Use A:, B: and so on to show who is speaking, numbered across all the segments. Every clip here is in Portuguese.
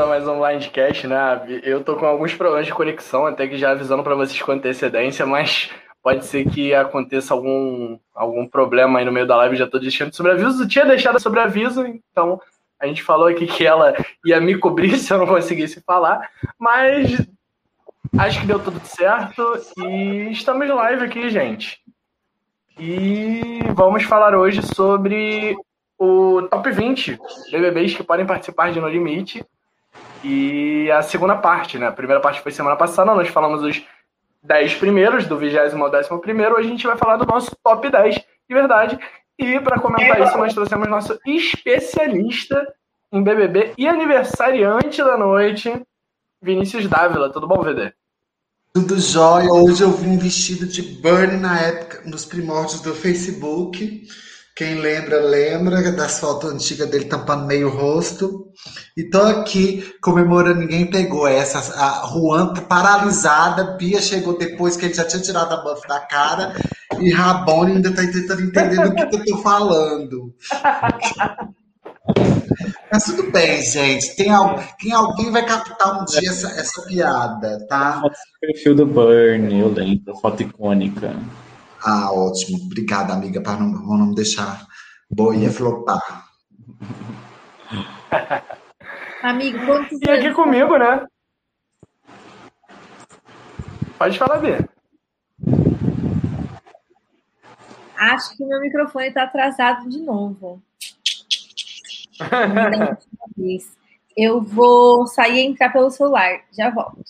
A: a mais um Blindcast, né? Eu tô com alguns problemas de conexão, até que já avisando para vocês com antecedência, mas pode ser que aconteça algum, algum problema aí no meio da live, já tô deixando sobre aviso. Eu tinha deixado sobre aviso, então a gente falou aqui que ela ia me cobrir se eu não conseguisse falar, mas acho que deu tudo certo e estamos live aqui, gente. E vamos falar hoje sobre o top 20 BBBs que podem participar de No Limite. E a segunda parte, né? A primeira parte foi semana passada, nós falamos os 10 primeiros, do 20 ao 11 primeiro, a gente vai falar do nosso top 10 de verdade. E para comentar isso, nós trouxemos nosso especialista em BBB e aniversariante da noite, Vinícius Dávila. Tudo bom, VD?
B: Tudo jóia. Hoje eu vim vestido de Burn na época, nos primórdios do Facebook. Quem lembra, lembra das fotos antigas dele tampando meio rosto. E tô aqui comemorando, ninguém pegou essa. A Juan tá paralisada, Bia chegou depois que ele já tinha tirado a buff da cara. E Rabone ainda tá tentando entender do que eu tô falando. Mas tudo bem, gente. Tem, tem alguém vai captar um dia essa, essa piada, tá?
C: Do perfil do Burn, eu lembro, foto icônica.
B: Ah, ótimo. Obrigada, amiga, para não, não me deixar boia flopar.
D: Amigo, quantos
A: E aqui comigo, né? Pode falar, Bia.
D: Acho que meu microfone está atrasado de novo. Eu vou sair e entrar pelo celular. Já volto.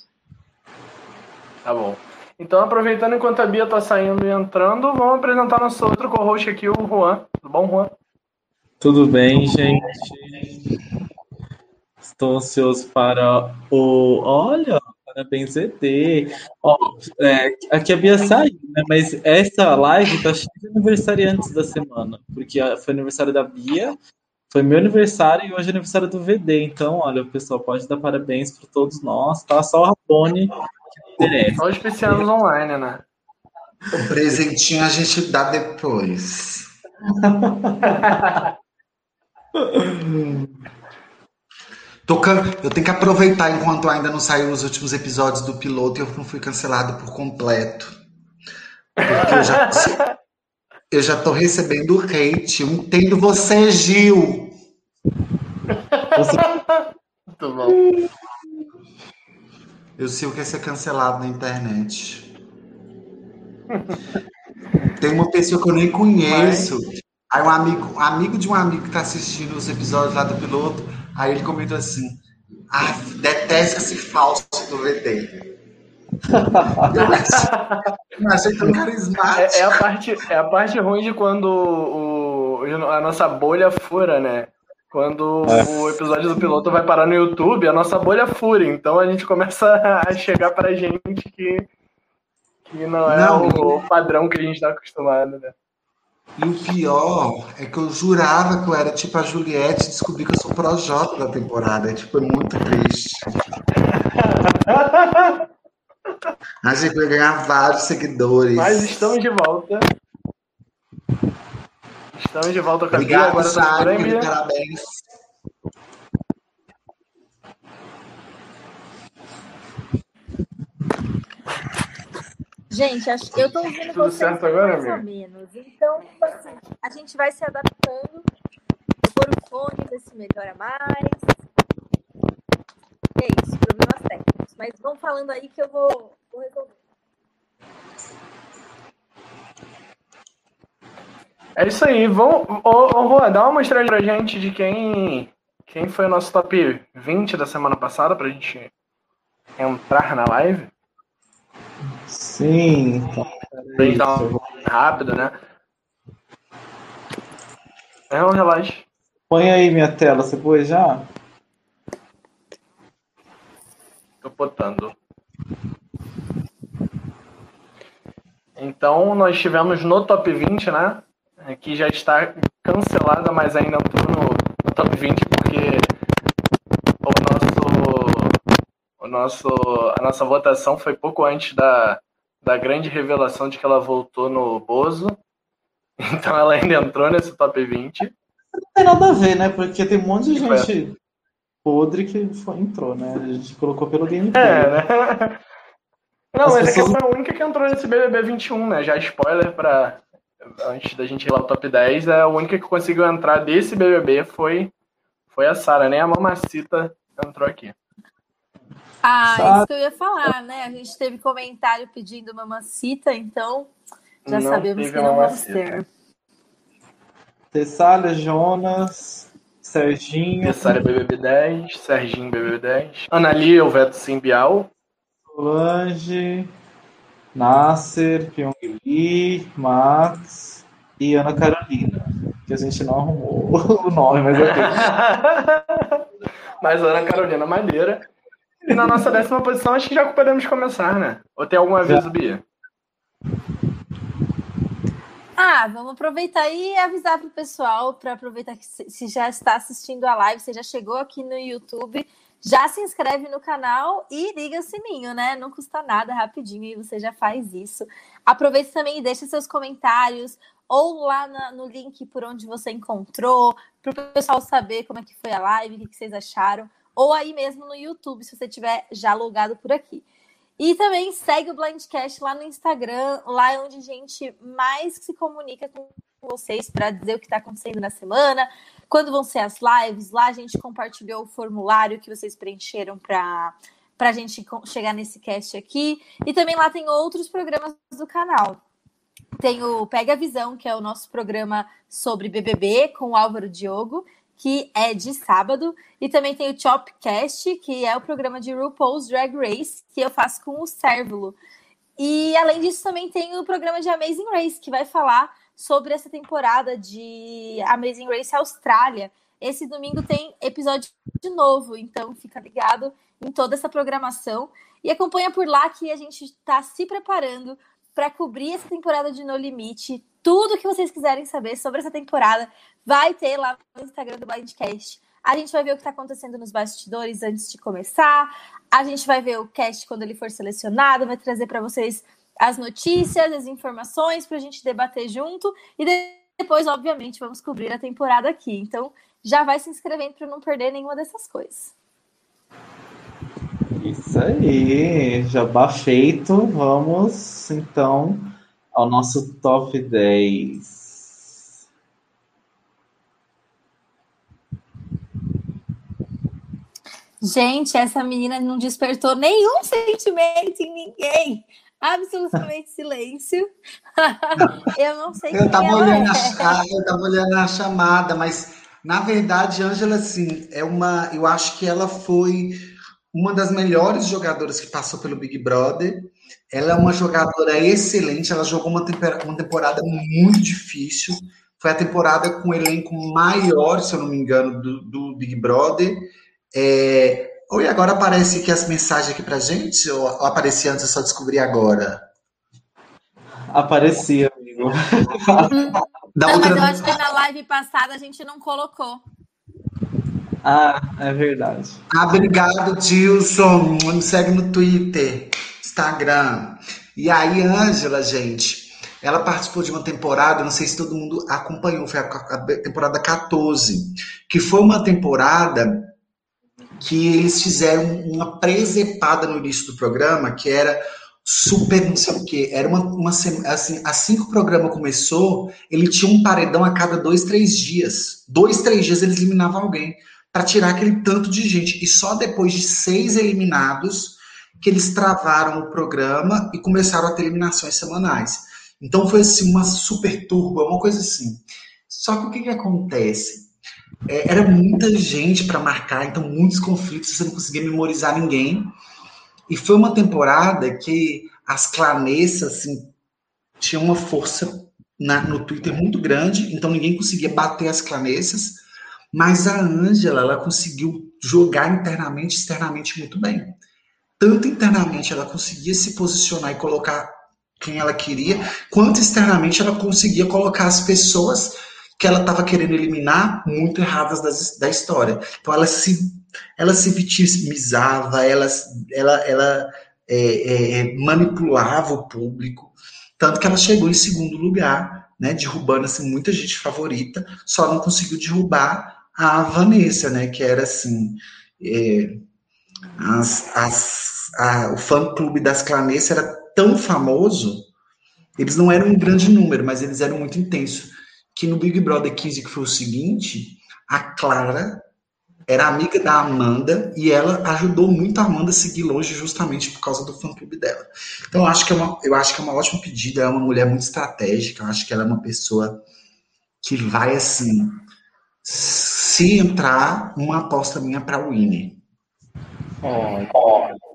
A: Tá bom. Então, aproveitando enquanto a Bia tá saindo e entrando, vamos apresentar nosso outro co-host aqui, o Juan. Tudo bom, Juan?
C: Tudo bem, gente? Estou ansioso para o. Olha, parabéns, ET. Ó, é, aqui a Bia saiu, né? Mas essa live tá cheia de aniversariantes da semana, porque foi aniversário da Bia, foi meu aniversário e hoje é aniversário do VD. Então, olha, o pessoal pode dar parabéns para todos nós, tá? Só o Rabone
A: Só os especianos online, né?
B: O presentinho a gente dá depois. Tô can... Eu tenho que aproveitar enquanto ainda não saiu os últimos episódios do piloto e eu não fui cancelado por completo. Porque eu já, eu já tô recebendo hate. Eu entendo você, Gil.
A: Você... Muito bom.
B: Eu sei o que é ser cancelado na internet. Tem uma pessoa que eu nem conheço. Aí um amigo, amigo de um amigo que tá assistindo os episódios lá do piloto, aí ele comenta assim: ah, detesta esse falso do VD. eu achei tão carismático.
A: É, é, a parte, é a parte ruim de quando o, a nossa bolha fura, né? Quando é. o episódio do piloto vai parar no YouTube, a nossa bolha fura. Então a gente começa a chegar pra gente que, que não é não, o, o, padrão que a gente tá acostumado, né?
B: E o pior é que eu jurava que eu era tipo a Juliette e descobri que eu sou pro J da temporada. É, tipo, é muito triste. a gente vai ganhar vários seguidores.
A: Mas estamos de volta. Estamos de volta com a
B: Obrigado. Agora Jaime, parabéns.
D: Gente, acho que eu tô ouvindo
A: Tudo
D: vocês
A: certo agora,
D: mais ou menos. Então, assim, a gente vai se adaptando. Por o fone, ver se melhora mais. É isso, problemas técnicos. Mas vão falando aí que eu vou, vou resolver.
A: É isso aí. Vamos, ô, ô Juan, dá uma mostrada pra gente de quem, quem foi o nosso top 20 da semana passada pra gente entrar na live.
C: Sim.
A: Pra gente dar uma rápido, né? É um relógio.
C: Põe aí minha tela, você pôs já?
A: Tô botando. Então, nós tivemos no top 20, né? Que já está cancelada, mas ainda entrou no, no top 20 porque o nosso, o nosso, a nossa votação foi pouco antes da, da grande revelação de que ela voltou no Bozo. Então ela ainda entrou nesse top 20.
C: Não tem nada a ver, né? Porque tem um monte de gente podre que foi, entrou, né? A gente colocou pelo gameplay.
A: É, né? Não,
C: As
A: mas
C: pessoas-
A: é que foi a única que entrou nesse BBB 21, né? Já spoiler pra. Antes da gente ir lá pro top 10, é a única que conseguiu entrar desse BBB foi, foi a Sara, nem a Mamacita entrou aqui.
D: Ah, isso que eu ia falar, né? A gente teve comentário pedindo mamacita, então já
A: Não
D: sabemos que não vamos
A: Mamacita.
D: ter.
C: Tessália, Jonas, Serginho,
A: Tessária BBB 10, Serginho BBB 10, Analia, o Veto Simbial,
C: Solange, Nasser, Pyong Lee, Max e Ana Carolina. Que a gente não arrumou o nome, mas ok.
A: mais Ana Carolina Madeira. E na nossa décima posição, acho que já podemos começar, né? Ou tem algum aviso, Bia?
D: Ah, vamos aproveitar e avisar pro pessoal para aproveitar que se se já está assistindo a live, você já chegou aqui no YouTube, já se inscreve no canal e liga o sininho, né? Não custa nada, rapidinho e você já faz isso. Aproveita também e deixa seus comentários ou lá na- no link por onde você encontrou, para o pessoal saber como é que foi a live, o que que vocês acharam, ou aí mesmo no YouTube, se você tiver já logado por aqui. E também segue o Blindcast lá no Instagram, lá é onde a gente mais se comunica com vocês para dizer o que está acontecendo na semana, quando vão ser as lives. Lá a gente compartilhou o formulário que vocês preencheram para a gente chegar nesse cast aqui. E também lá tem outros programas do canal. Tem o Pega a Visão, que é o nosso programa sobre BBB com o Álvaro Diogo, que é de sábado. E também tem o Chopcast, que é o programa de RuPaul's Drag Race, que eu faço com o Cérvulo. E além disso, também tem o programa de Amazing Race, que vai falar sobre essa temporada de Amazing Race Austrália. Esse domingo tem episódio de novo, então fica ligado em toda essa programação. E acompanha por lá que a gente está se preparando para cobrir essa temporada de No Limite. Tudo que vocês quiserem saber sobre essa temporada vai ter lá no Instagram do Blindcast. A gente vai ver o que está acontecendo nos bastidores antes de começar. A gente vai ver o cast quando ele for selecionado, vai trazer para vocês as notícias, as informações para a gente debater junto. E de- depois, obviamente, vamos cobrir a temporada aqui. Então, já vai se inscrevendo para não perder nenhuma dessas coisas.
C: Isso aí, jabá feito. Vamos então ao nosso top 10.
D: Gente, essa menina não despertou nenhum sentimento em ninguém. Absolutamente silêncio. eu não sei
B: Eu tava, olhando
D: é.
B: a, cha- eu tava olhando a chamada, mas na verdade, Ângela, assim, é uma. Eu acho que ela foi uma das melhores jogadoras que passou pelo Big Brother. Ela é uma jogadora excelente, ela jogou uma, uma temporada muito difícil. Foi a temporada com o elenco maior, se eu não me engano, do, do Big Brother. É... Oi, agora aparece aqui as mensagens aqui pra gente? Ou ou aparecia antes, eu só descobri agora?
C: Aparecia, amigo.
B: Da
D: Não, mas
B: outra
D: eu acho que na live passada a gente não colocou.
C: Ah, é verdade.
B: Ah, obrigado, Dilson. Me segue no Twitter, Instagram. E aí, Ângela, gente, ela participou de uma temporada, não sei se todo mundo acompanhou, foi a, a temporada 14, que foi uma temporada que eles fizeram uma presepada no início do programa, que era super não sei o quê. Era uma, uma assim, assim que o programa começou, ele tinha um paredão a cada dois, três dias. Dois, três dias eles eliminavam alguém para tirar aquele tanto de gente. E só depois de seis eliminados que eles travaram o programa e começaram a ter eliminações semanais. Então foi assim uma super turba, uma coisa assim. Só que o que, que acontece? É, era muita gente para marcar, então muitos conflitos, você não conseguia memorizar ninguém. E foi uma temporada que as clanessas assim, tinham uma força na- no Twitter muito grande, então ninguém conseguia bater as clanessas. Mas a Ângela, ela conseguiu jogar internamente e externamente muito bem. Tanto internamente ela conseguia se posicionar e colocar quem ela queria, quanto externamente ela conseguia colocar as pessoas que ela estava querendo eliminar muito erradas das- da história. Então ela se, ela se vitimizava, ela, ela, ela é, é, manipulava o público, tanto que ela chegou em segundo lugar, né, derrubando assim, muita gente favorita, só não conseguiu derrubar a Vanessa, né, que era assim, é, as, as, a, o fã-clube das Clanessa era tão famoso, eles não eram um grande número, mas eles eram muito intensos, que no Big Brother 15, que foi o seguinte, a Clara era amiga da Amanda e ela ajudou muito a Amanda a seguir longe justamente por causa do fã-clube dela. Então eu acho que é uma, eu acho que é uma ótima pedida, é uma mulher muito estratégica, eu acho que ela é uma pessoa que vai assim, se entrar, uma aposta minha para o Winnie.
C: Oh,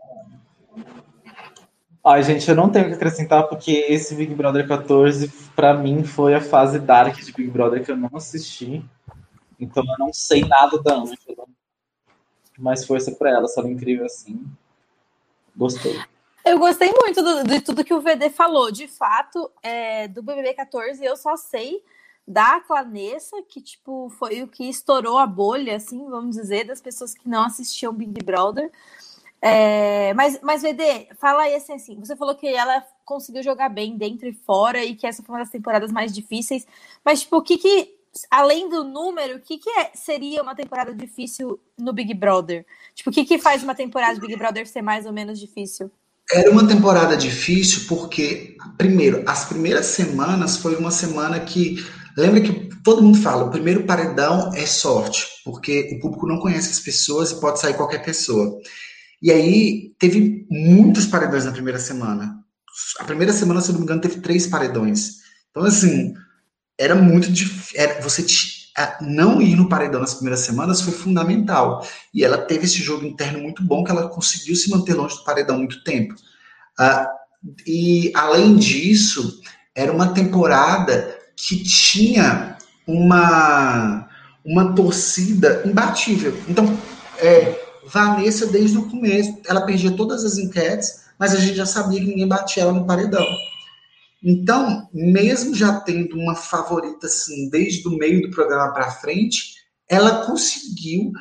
C: Ai, gente, eu não tenho o que acrescentar porque esse Big Brother 14, para mim, foi a fase dark de Big Brother que eu não assisti. Então eu não sei nada da Angela. Mas força pra ela, só incrível assim. Gostei.
D: Eu gostei muito do, de tudo que o VD falou. De fato, é, do BBB 14, eu só sei da Clanessa, que tipo foi o que estourou a bolha, assim, vamos dizer, das pessoas que não assistiam Big Brother. É, mas, mas, VD, fala aí assim, assim, você falou que ela conseguiu jogar bem dentro e fora e que essa foi uma das temporadas mais difíceis, mas tipo, o que que, além do número, o que que é, seria uma temporada difícil no Big Brother? Tipo, o que que faz uma temporada de Big Brother ser mais ou menos difícil?
B: Era uma temporada difícil porque, primeiro, as primeiras semanas foi uma semana que Lembra que todo mundo fala, o primeiro paredão é sorte, porque o público não conhece as pessoas e pode sair qualquer pessoa. E aí teve muitos paredões na primeira semana. A primeira semana, se não me engano, teve três paredões. Então, assim, era muito difícil. Você não ir no paredão nas primeiras semanas foi fundamental. E ela teve esse jogo interno muito bom, que ela conseguiu se manter longe do paredão muito tempo. Uh, e, além disso, era uma temporada que tinha uma, uma torcida imbatível. Então, é, Vanessa, desde o começo, ela perdia todas as enquetes, mas a gente já sabia que ninguém batia ela no paredão. Então, mesmo já tendo uma favorita assim, desde o meio do programa para frente, ela conseguiu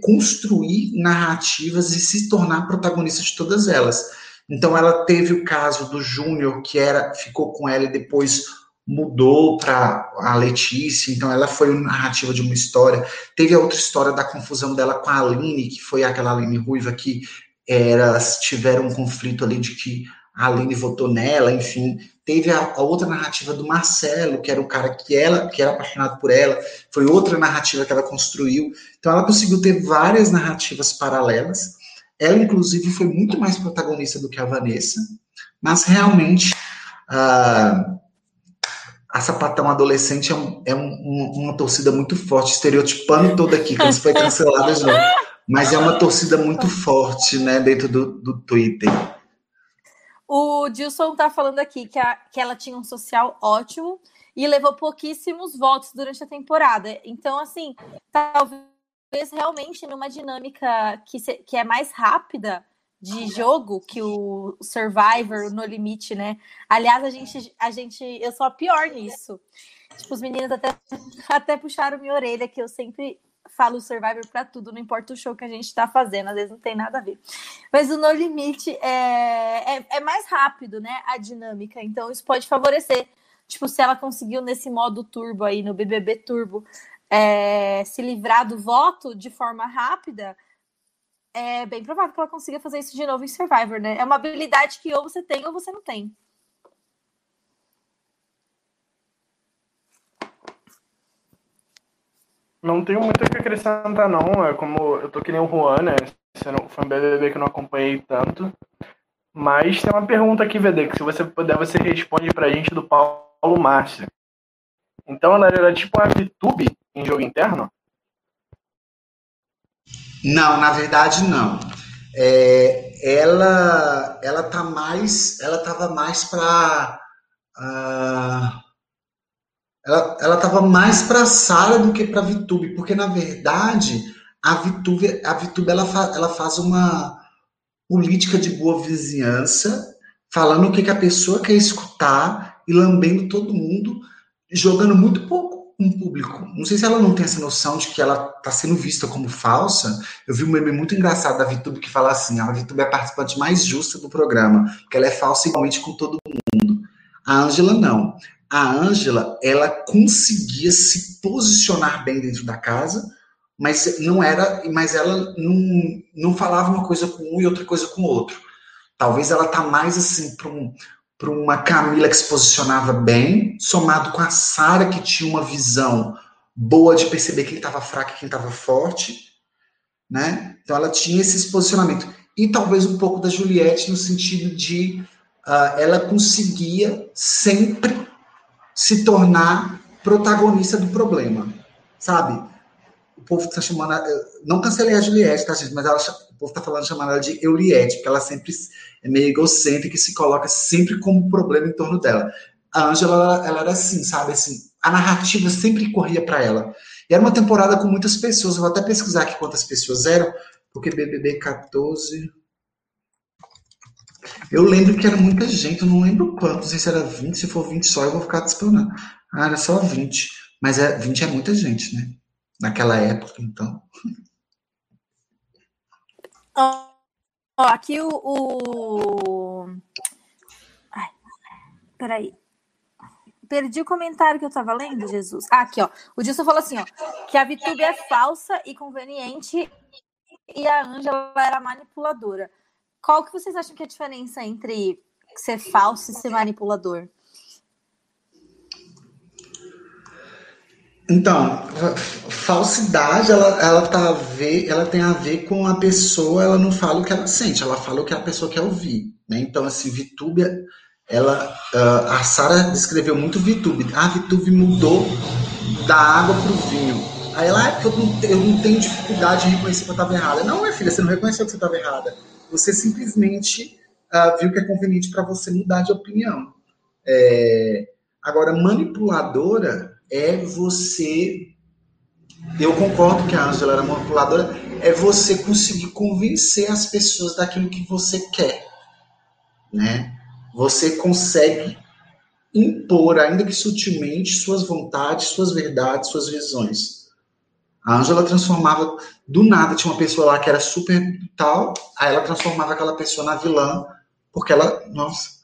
B: construir narrativas e se tornar protagonista de todas elas. Então, ela teve o caso do Júnior, que era ficou com ela e depois mudou para a Letícia, então ela foi uma narrativa de uma história. Teve a outra história da confusão dela com a Aline, que foi aquela Aline ruiva que elas tiveram um conflito ali de que a Aline votou nela, enfim. Teve a, a, outra narrativa do Marcelo, que era o cara que ela que era apaixonado por ela, foi outra narrativa que ela construiu. Então ela conseguiu ter várias narrativas paralelas. Ela, inclusive, foi muito mais protagonista do que a Vanessa, mas realmente. Uh, a sapatão adolescente é, um, é um, uma torcida muito forte, estereotipando toda aqui, como se foi cancelada já. Mas é uma torcida muito forte, né, dentro do, do Twitter.
D: O Dilson tá falando aqui que, a, que ela tinha um social ótimo e levou pouquíssimos votos durante a temporada. Então, assim, talvez realmente numa dinâmica que, se, que é mais rápida, de jogo que o Survivor, No Limite, né? Aliás, a gente, a gente, eu sou a pior nisso. Tipo, os meninos até, até puxaram minha orelha, que eu sempre falo Survivor para tudo, não importa o show que a gente está fazendo, às vezes não tem nada a ver. Mas o No Limite é, é, é mais rápido, né? A dinâmica, então isso pode favorecer. Tipo, se ela conseguiu nesse modo turbo aí, no BBB Turbo, é, se livrar do voto de forma rápida, é bem provável que ela consiga fazer isso de novo em Survivor, né? É uma habilidade que ou você tem ou você não tem.
A: Não tenho muito o que acrescentar, não. É como eu tô que nem o Juan, né? Foi um BBB que eu não acompanhei tanto. Mas tem uma pergunta aqui, VD, que se você puder, você responde pra gente do Paulo Márcio. Então ela era tipo uma VTube em jogo interno?
B: Não, na verdade não. É, ela, ela tá mais, ela tava mais para uh, ah, ela, ela tava mais para Sara do que para Vitube, porque na verdade a Vitube, a Vitube ela, fa, ela faz uma política de boa vizinhança, falando o que, que a pessoa quer escutar e lambendo todo mundo, jogando muito pouco um público. Não sei se ela não tem essa noção de que ela está sendo vista como falsa. Eu vi um meme muito engraçado da VTube que fala assim: a VTube é a participante mais justa do programa, porque ela é falsa igualmente com todo mundo. A Ângela não. A Ângela, ela conseguia se posicionar bem dentro da casa, mas não era, mas ela não, não falava uma coisa com um e outra coisa com o outro. Talvez ela tá mais assim para um, para uma Camila que se posicionava bem, somado com a Sara que tinha uma visão boa de perceber quem estava fraco e quem estava forte, né? Então ela tinha esse posicionamento e talvez um pouco da Juliette no sentido de uh, ela conseguia sempre se tornar protagonista do problema, sabe? O povo está chamando, não cancelei a Juliette, tá gente? Mas ela, o povo está falando chamando ela de Euliette, porque ela sempre é meio egocêntrica e se coloca sempre como problema em torno dela. A Angela, ela era assim, sabe? Assim, a narrativa sempre corria para ela. E era uma temporada com muitas pessoas. Eu vou até pesquisar aqui quantas pessoas eram, porque BBB 14. Eu lembro que era muita gente, eu não lembro quanto, não sei se era 20, se for 20 só, eu vou ficar disponível. Ah, era só 20. Mas é, 20 é muita gente, né? Naquela época, então.
D: Ó, aqui o. o... Ai, peraí. Perdi o comentário que eu tava lendo, Jesus. Ah, aqui, ó. O Dilson falou assim, ó, que a Vitube é falsa e conveniente e a Ângela era manipuladora. Qual que vocês acham que é a diferença entre ser falso e ser manipulador?
B: Então, falsidade, ela, ela, tá a ver, ela tem a ver com a pessoa, ela não fala o que ela sente, ela fala o que a pessoa quer ouvir. Né? Então, assim, Vitúbia, ela, uh, a Sara descreveu muito Vitube. Ah, Vitube mudou da água para o vinho. Aí ela, é porque eu não, eu não tenho dificuldade de reconhecer que eu estava errada. Não, minha filha, você não reconheceu que você estava errada. Você simplesmente uh, viu que é conveniente para você mudar de opinião. É... Agora, manipuladora é você. Eu concordo que a Angela era manipuladora, é você conseguir convencer as pessoas daquilo que você quer, né? Você consegue impor, ainda que sutilmente, suas vontades, suas verdades, suas visões. A Angela transformava do nada, tinha uma pessoa lá que era super tal, aí ela transformava aquela pessoa na vilã, porque ela, nossa,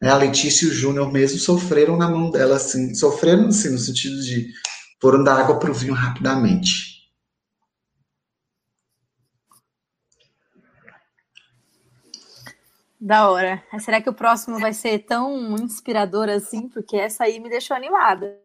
B: né? A Letícia e o Júnior mesmo sofreram na mão dela, assim, sofreram assim, no sentido de foram dar água para o vinho rapidamente.
D: Da hora. Será que o próximo vai ser tão inspirador assim? Porque essa aí me deixou animada.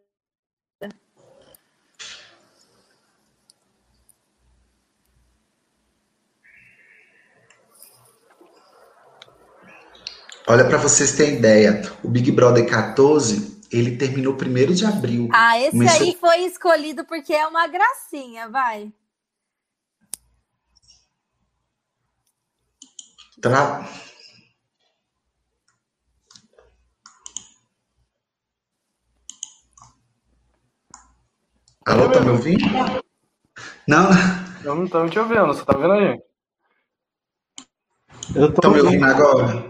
B: Olha, para vocês terem ideia, o Big Brother 14, ele terminou primeiro de abril.
D: Ah, esse Começou... aí foi escolhido porque é uma gracinha, vai.
B: Tra... Alô, tá me ouvindo? Não.
A: Eu não tô te ouvindo, você tá vendo aí?
B: Eu tô tá me ouvindo agora?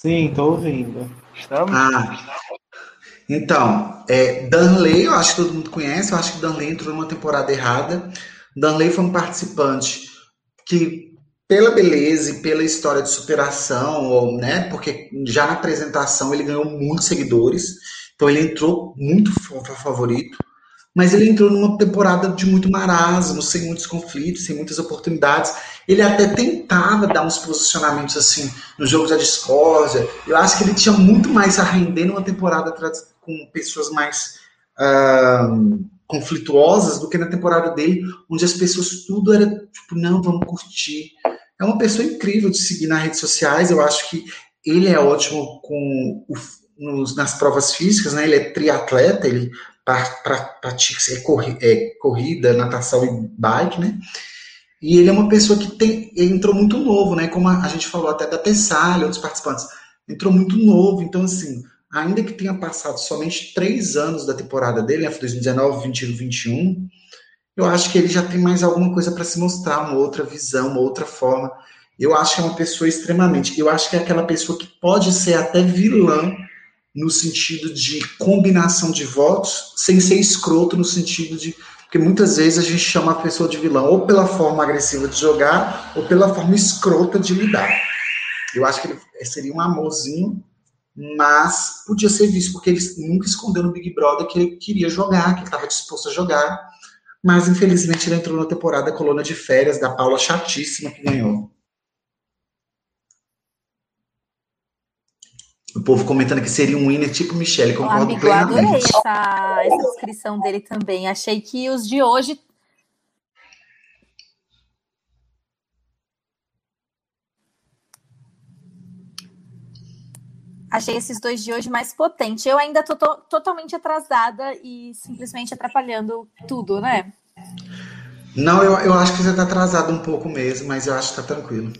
C: Sim, tô ouvindo.
B: Estamos? Ah. Então, é, Danley, eu acho que todo mundo conhece, eu acho que Danley entrou numa temporada errada. Danley foi um participante que, pela beleza e pela história de superação, ou, né, porque já na apresentação ele ganhou muitos seguidores, então ele entrou muito favorito mas ele entrou numa temporada de muito marasmo, sem muitos conflitos, sem muitas oportunidades. Ele até tentava dar uns posicionamentos assim nos jogos da discórdia. Eu acho que ele tinha muito mais a render numa temporada com pessoas mais uh, conflituosas do que na temporada dele, onde as pessoas tudo era tipo, não, vamos curtir. É uma pessoa incrível de seguir nas redes sociais. Eu acho que ele é ótimo com o, nos, nas provas físicas, né? Ele é triatleta, ele pratica é, é, corrida, natação e bike, né? E ele é uma pessoa que tem, entrou muito novo, né? Como a, a gente falou até da Tessália, outros participantes, entrou muito novo. Então, assim, ainda que tenha passado somente três anos da temporada dele, né? 2019, 20 21, eu acho que ele já tem mais alguma coisa para se mostrar, uma outra visão, uma outra forma. Eu acho que é uma pessoa extremamente. Eu acho que é aquela pessoa que pode ser até vilã no sentido de combinação de votos, sem ser escroto no sentido de. Porque muitas vezes a gente chama a pessoa de vilão ou pela forma agressiva de jogar ou pela forma escrota de lidar. Eu acho que ele seria um amorzinho, mas podia ser visto, porque ele nunca escondeu no Big Brother que ele queria jogar, que ele estava disposto a jogar. mas infelizmente ele entrou na temporada coluna de férias da Paula Chatíssima que ganhou. Povo comentando que seria um winner tipo Michelle, concordo
D: Amigo, eu
B: plenamente.
D: adorei essa, essa descrição dele também. Achei que os de hoje Achei esses dois de hoje mais potentes. Eu ainda tô, to- totalmente atrasada e simplesmente atrapalhando tudo, né?
B: Não, eu, eu acho que você tá atrasado um pouco mesmo, mas eu acho que tá tranquilo.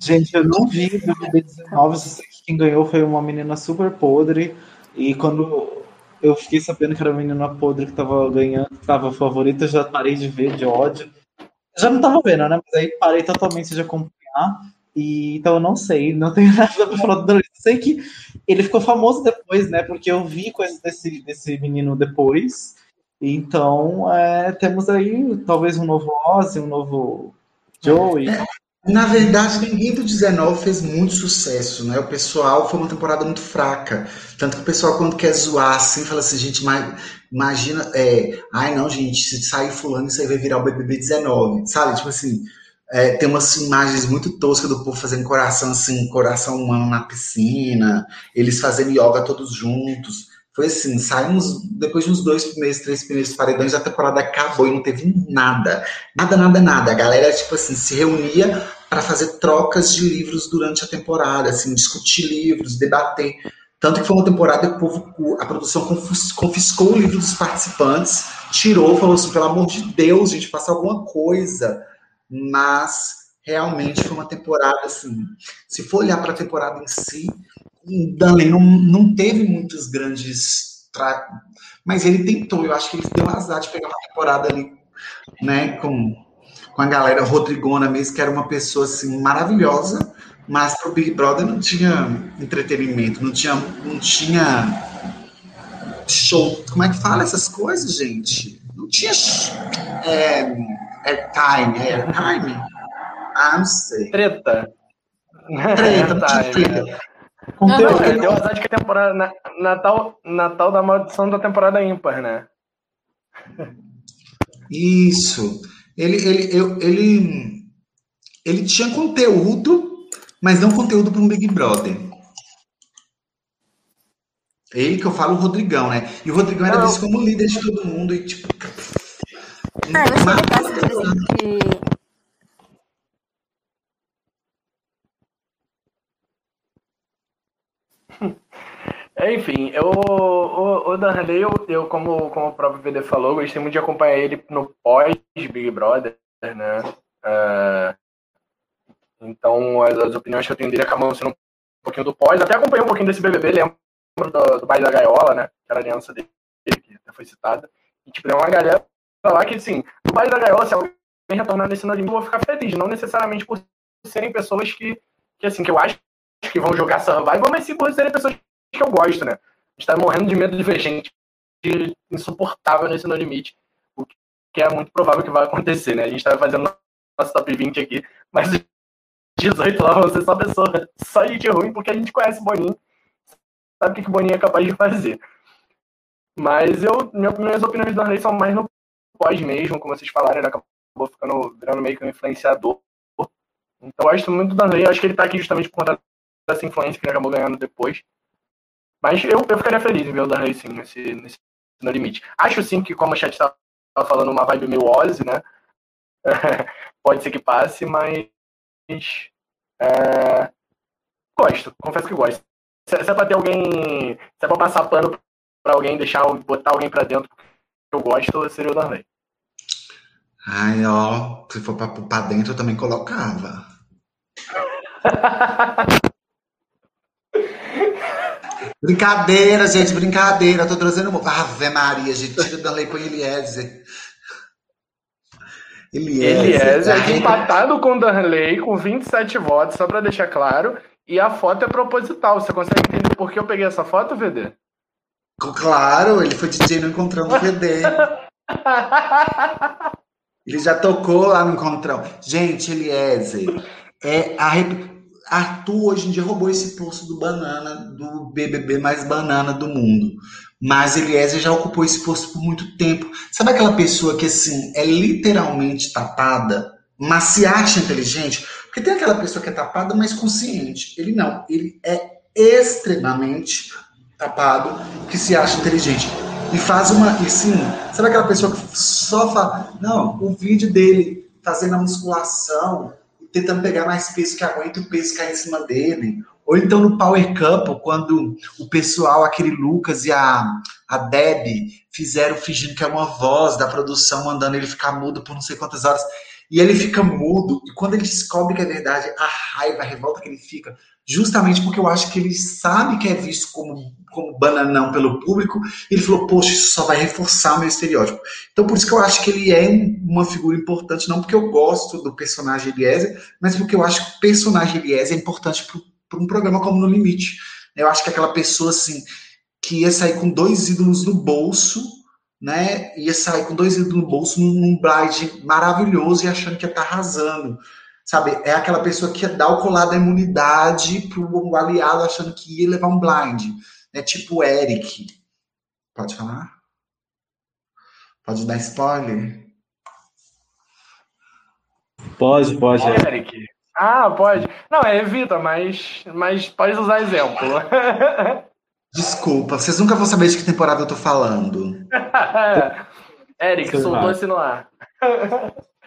C: Gente, eu não vi o BBB 19, só sei que quem ganhou foi uma menina super podre. E quando eu fiquei sabendo que era a menina podre que tava ganhando, que tava favorita, eu já parei de ver de ódio. Já não tava vendo, né? Mas aí parei totalmente de acompanhar. E, então eu não sei, não tenho nada pra falar do. Eu sei que ele ficou famoso depois, né? Porque eu vi coisas desse, desse menino depois. Então, é, temos aí talvez um novo Ozzy, um novo Joey.
B: Na verdade, ninguém do 19 fez muito sucesso, né? O pessoal foi uma temporada muito fraca. Tanto que o pessoal, quando quer zoar assim, fala assim, gente, ma- imagina, é, ai não, gente, se sair fulano, isso aí vai virar o BBB 19, sabe? Tipo assim, é, tem umas imagens muito toscas do povo fazendo coração assim, coração humano na piscina, eles fazendo yoga todos juntos. Foi assim, saímos depois de uns dois primeiros, três primeiros paredões, a temporada acabou e não teve nada. Nada, nada, nada. A galera, tipo assim, se reunia para fazer trocas de livros durante a temporada, assim, discutir livros, debater. Tanto que foi uma temporada que o povo, a produção confis- confiscou o livro dos participantes, tirou, falou assim, pelo amor de Deus, gente, faça alguma coisa. Mas realmente foi uma temporada assim. Se for olhar para a temporada em si, Danley não, não teve muitos grandes. Tra... Mas ele tentou, eu acho que ele deu azar de pegar uma temporada ali, né, com, com a galera Rodrigona mesmo, que era uma pessoa assim maravilhosa, mas pro Big Brother não tinha entretenimento, não tinha, não tinha show. Como é que fala essas coisas, gente? Não tinha é, é time, é time. Ah, não sei.
A: Treta.
B: Treta, não
A: Tá,
B: tinha
A: é.
B: treta.
C: Conteúdo.
A: Não, é, deu azar de que a temporada. Na, Natal, Natal da maldição da temporada ímpar, né?
B: Isso. Ele, ele, eu- ele, ele tinha conteúdo, mas não conteúdo para um Big Brother. Ele que eu falo o Rodrigão, né? E o Rodrigão era
A: Não.
B: visto como líder de todo mundo e tipo.
D: Ah,
B: Mas-
D: expressão que
A: Enfim, eu, o, o Darley, eu, eu, como, como o próprio VD falou, gostei muito de acompanhar ele no pós-Big Brother, né? É, então, as, as opiniões que eu tenho dele acabam sendo um pouquinho do pós. Até acompanhei um pouquinho desse BBB, lembro do, do Baile da Gaiola, né? Que era a aliança dele, que até foi citada. E, tipo, tem uma galera lá que, assim, no Baile da Gaiola, se alguém retornar nesse anime, eu vou ficar feliz. Não necessariamente por serem pessoas que, que assim, que eu acho que vão jogar Survival, mas por serem pessoas que eu gosto, né? A gente tá morrendo de medo de ver gente insuportável nesse No Limite, o que é muito provável que vai acontecer, né? A gente tá fazendo nosso top 20 aqui, mas os 18 lá vão ser só pessoa, só gente ruim, porque a gente conhece Boninho, sabe o que o Boninho é capaz de fazer. Mas eu, minha- minhas opiniões do Arley são mais no pós mesmo, como vocês falaram, ele acabou ficando, virando meio que um influenciador. Então eu gosto muito do Arley, acho que ele tá aqui justamente por conta dessa influência que ele acabou ganhando depois. Mas eu, eu ficaria feliz em ver o Darley sim nesse, nesse No Limite. Acho sim que, como o chat estava falando, uma vibe meio Ozzy, né? Pode ser que passe, mas. é, gosto, confesso que gosto. Se, se é pra ter alguém. Se é pra passar pano pra alguém, deixar, botar alguém pra dentro que eu gosto, seria o Darley.
B: Ai, ó, se for pra pra dentro, eu também colocava. Brincadeira, gente, brincadeira. Tô trazendo. uma- Ave Maria, gente, tira da lei com Eliezer. Eliezer.
A: Eliezer,
B: rede-
A: empatado com o Darley, com 27 votos, só pra deixar claro. E a foto é proposital. Você consegue entender por que eu peguei essa foto, VD?
B: Claro, ele foi DJ no Encontrão do VD. Ele já tocou lá no Encontrão. Gente, Eliezer, é a rep- Arthur hoje em dia roubou esse posto do banana, do BBB mais banana do mundo. Mas Eliezer já ocupou esse posto por muito tempo. Sabe aquela pessoa que, assim, é literalmente tapada, mas se acha inteligente? Porque tem aquela pessoa que é tapada, mas consciente. Ele não. Ele é extremamente tapado, que se acha inteligente. E faz uma. E sim, sabe aquela pessoa que só fala. Não, o vídeo dele fazendo a musculação, tentando pegar mais peso que aguenta o peso cair em cima dele. Ou então no Power Couple, quando o pessoal, aquele Lucas e a, a Deb, fizeram fingindo que é uma voz da produção, mandando ele ficar mudo por não sei quantas horas. E ele fica mudo, e quando ele descobre que é verdade, a raiva, a revolta que ele fica, justamente porque eu acho que ele sabe que é visto como, como bananão pelo público, ele falou, poxa, isso só vai reforçar meu estereótipo. Então por isso que eu acho que ele é uma figura importante, não porque eu gosto do personagem Eliezer, mas porque eu acho que o personagem Eliezer é importante para um programa como No Limite. Eu acho que aquela pessoa, assim, que ia sair com dois ídolos no bolso, né? Ia sair com dois ídolos no bolso num, num maravilhoso e achando que ia estar tá arrasando. Sabe? É aquela pessoa que ia dar o colar da imunidade pro aliado achando que ia levar um blind. É tipo o Eric. Pode falar? Pode dar spoiler?
C: Pode, pode.
A: Eric. Ah, pode. Não, é evita, mas, mas pode usar exemplo.
B: Desculpa, vocês nunca vão saber de que temporada eu tô falando.
A: Eric, soltou-se no ar.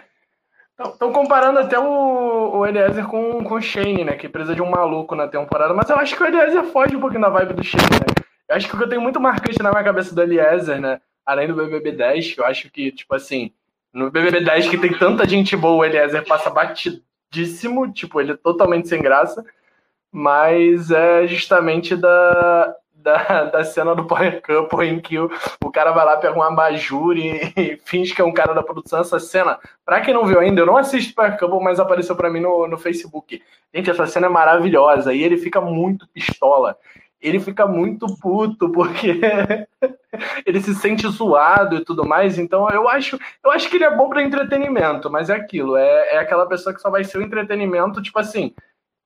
A: Estão comparando até o, o Eliezer com, com o Shane, né? Que precisa de um maluco na temporada. Mas eu acho que o Eliezer foge um pouquinho da vibe do Shane, né? Eu acho que o que eu tenho muito marcante na minha cabeça do Eliezer, né? Além do BBB 10, que eu acho que, tipo assim, no BBB 10 que tem tanta gente boa, o Eliezer passa batido divertidíssimo, tipo, ele é totalmente sem graça, mas é justamente da, da, da cena do Power Couple em que o, o cara vai lá, pega um abajur e, e finge que é um cara da produção. Essa cena, pra quem não viu ainda, eu não assisto Power Couple, mas apareceu para mim no, no Facebook. Gente, essa cena é maravilhosa e ele fica muito pistola ele fica muito puto porque ele se sente zoado e tudo mais. Então eu acho, eu acho que ele é bom para entretenimento, mas é aquilo, é, é aquela pessoa que só vai ser o entretenimento, tipo assim,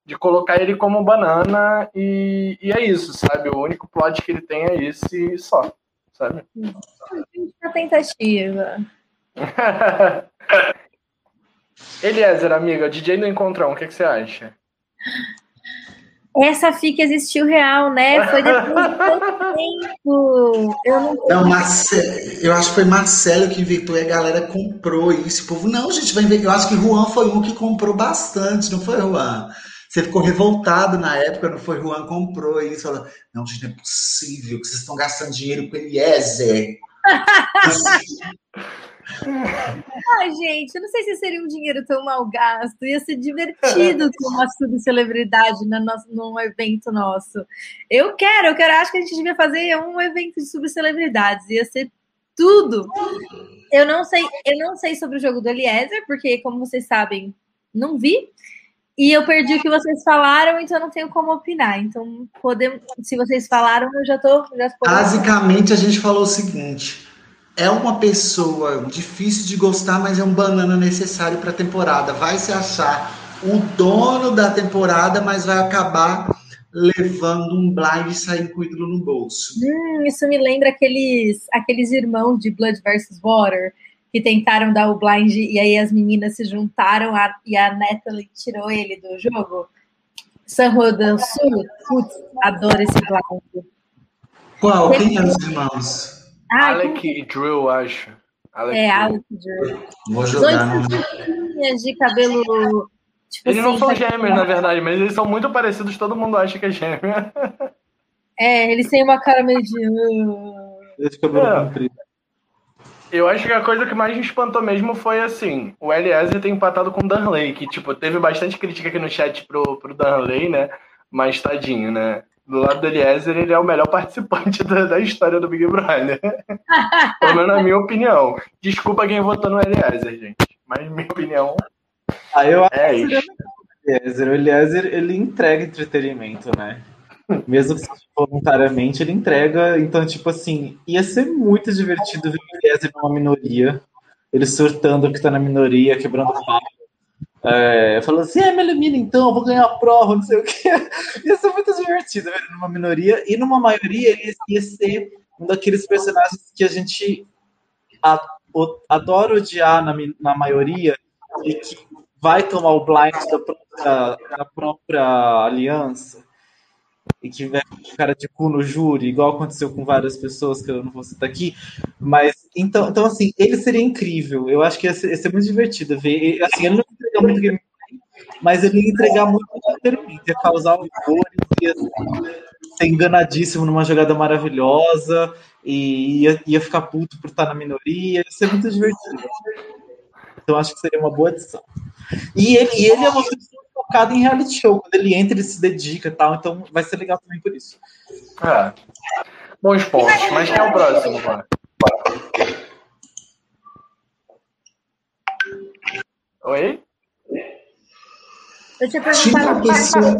A: de colocar ele como banana e, e é isso, sabe? O único plot que ele tem é esse e só, sabe?
D: A tentativa.
A: Eliezer, amiga, DJ do Encontrão, o que, que você acha?
D: Essa FIC existiu real, né? Foi depois de tanto tempo. Eu não,
B: não Marcelo, eu acho que foi Marcelo que inventou e a galera comprou isso. O povo, não, gente, vai inventar. Eu acho que Juan foi um que comprou bastante, não foi, Juan? Você ficou revoltado na época, não foi? Juan comprou isso. Falou, não, gente, não é possível que vocês estão gastando dinheiro com Eliezer.
D: Ai, gente, eu não sei se seria um dinheiro tão mal gasto. Ia ser divertido ter uma subcelebridade no nosso, num evento nosso. Eu quero, eu quero, acho que a gente devia fazer um evento de subcelebridades. Ia ser tudo. Eu não sei, eu não sei sobre o jogo do Eliezer, porque, como vocês sabem, não vi. E eu perdi o que vocês falaram, então eu não tenho como opinar. Então, podemos, se vocês falaram, eu já. Já
B: Basicamente, a gente falou o seguinte: é uma pessoa difícil de gostar, mas é um banana necessário para a temporada. Vai se achar o dono da temporada, mas vai acabar levando um blind e saindo com o ídolo no bolso.
D: Hum, isso me lembra aqueles, aqueles irmãos de Blood vs. Water que tentaram dar o blind e aí as meninas se juntaram a, e a Natalie tirou ele do jogo. San Rodan Sul, putz, adoro esse blind.
B: Qual? Quem é os irmãos?
A: Ah, Alec e Drew, acho.
D: Alec é, Alec e Drew.
B: Vou jogar.
D: Dois de cabelo.
A: Tipo eles assim, não são gêmeos, na verdade, mas eles são muito parecidos, todo mundo acha que é gêmeo.
D: É, eles têm uma cara meio de.
C: Esse cabelo é. comprido.
A: Eu acho que a coisa que mais me espantou mesmo foi assim: o Eliezer tem empatado com o Danley, que tipo, teve bastante crítica aqui no chat pro, pro Danley, né? Mas tadinho, né? do lado do Eliezer, ele é o melhor participante da, da história do Big Brother. Pelo menos na minha opinião. Desculpa quem votou no Eliezer, gente. Mas minha opinião
C: ah, eu é isso. Eliezer. O Eliezer, ele entrega entretenimento, né? Mesmo que voluntariamente, ele entrega. Então, tipo assim, ia ser muito divertido ver o Eliezer numa minoria. Ele surtando que tá na minoria, quebrando papo é, falando assim, é, me elimina então, vou ganhar a prova, não sei o que. Ia ser muito divertido ver numa minoria, e numa maioria ele ia ser um daqueles personagens que a gente adora odiar na, na maioria e que vai tomar o blind da própria, da própria aliança e que vai cara de cu no júri, igual aconteceu com várias pessoas que eu não vou citar aqui. Mas então, então assim, ele seria incrível. Eu acho que ia ser, ia ser muito divertido ver. Assim, ele não entregar muito gameplay, mas ele ia entregar muito entretenimento, ia causar horrores, ia ser enganadíssimo numa jogada maravilhosa e ia, ia ficar puto por estar na minoria. Ia ser muito divertido. Então acho que seria uma boa edição. E ele, e ele é uma pessoa focada em reality show. Quando ele entra, ele se dedica e tal. Então vai ser legal também por isso.
A: É. Bons pontos. Mas quem é o próximo, mano? Oi?
B: Eu tinha perguntado. Pessoa...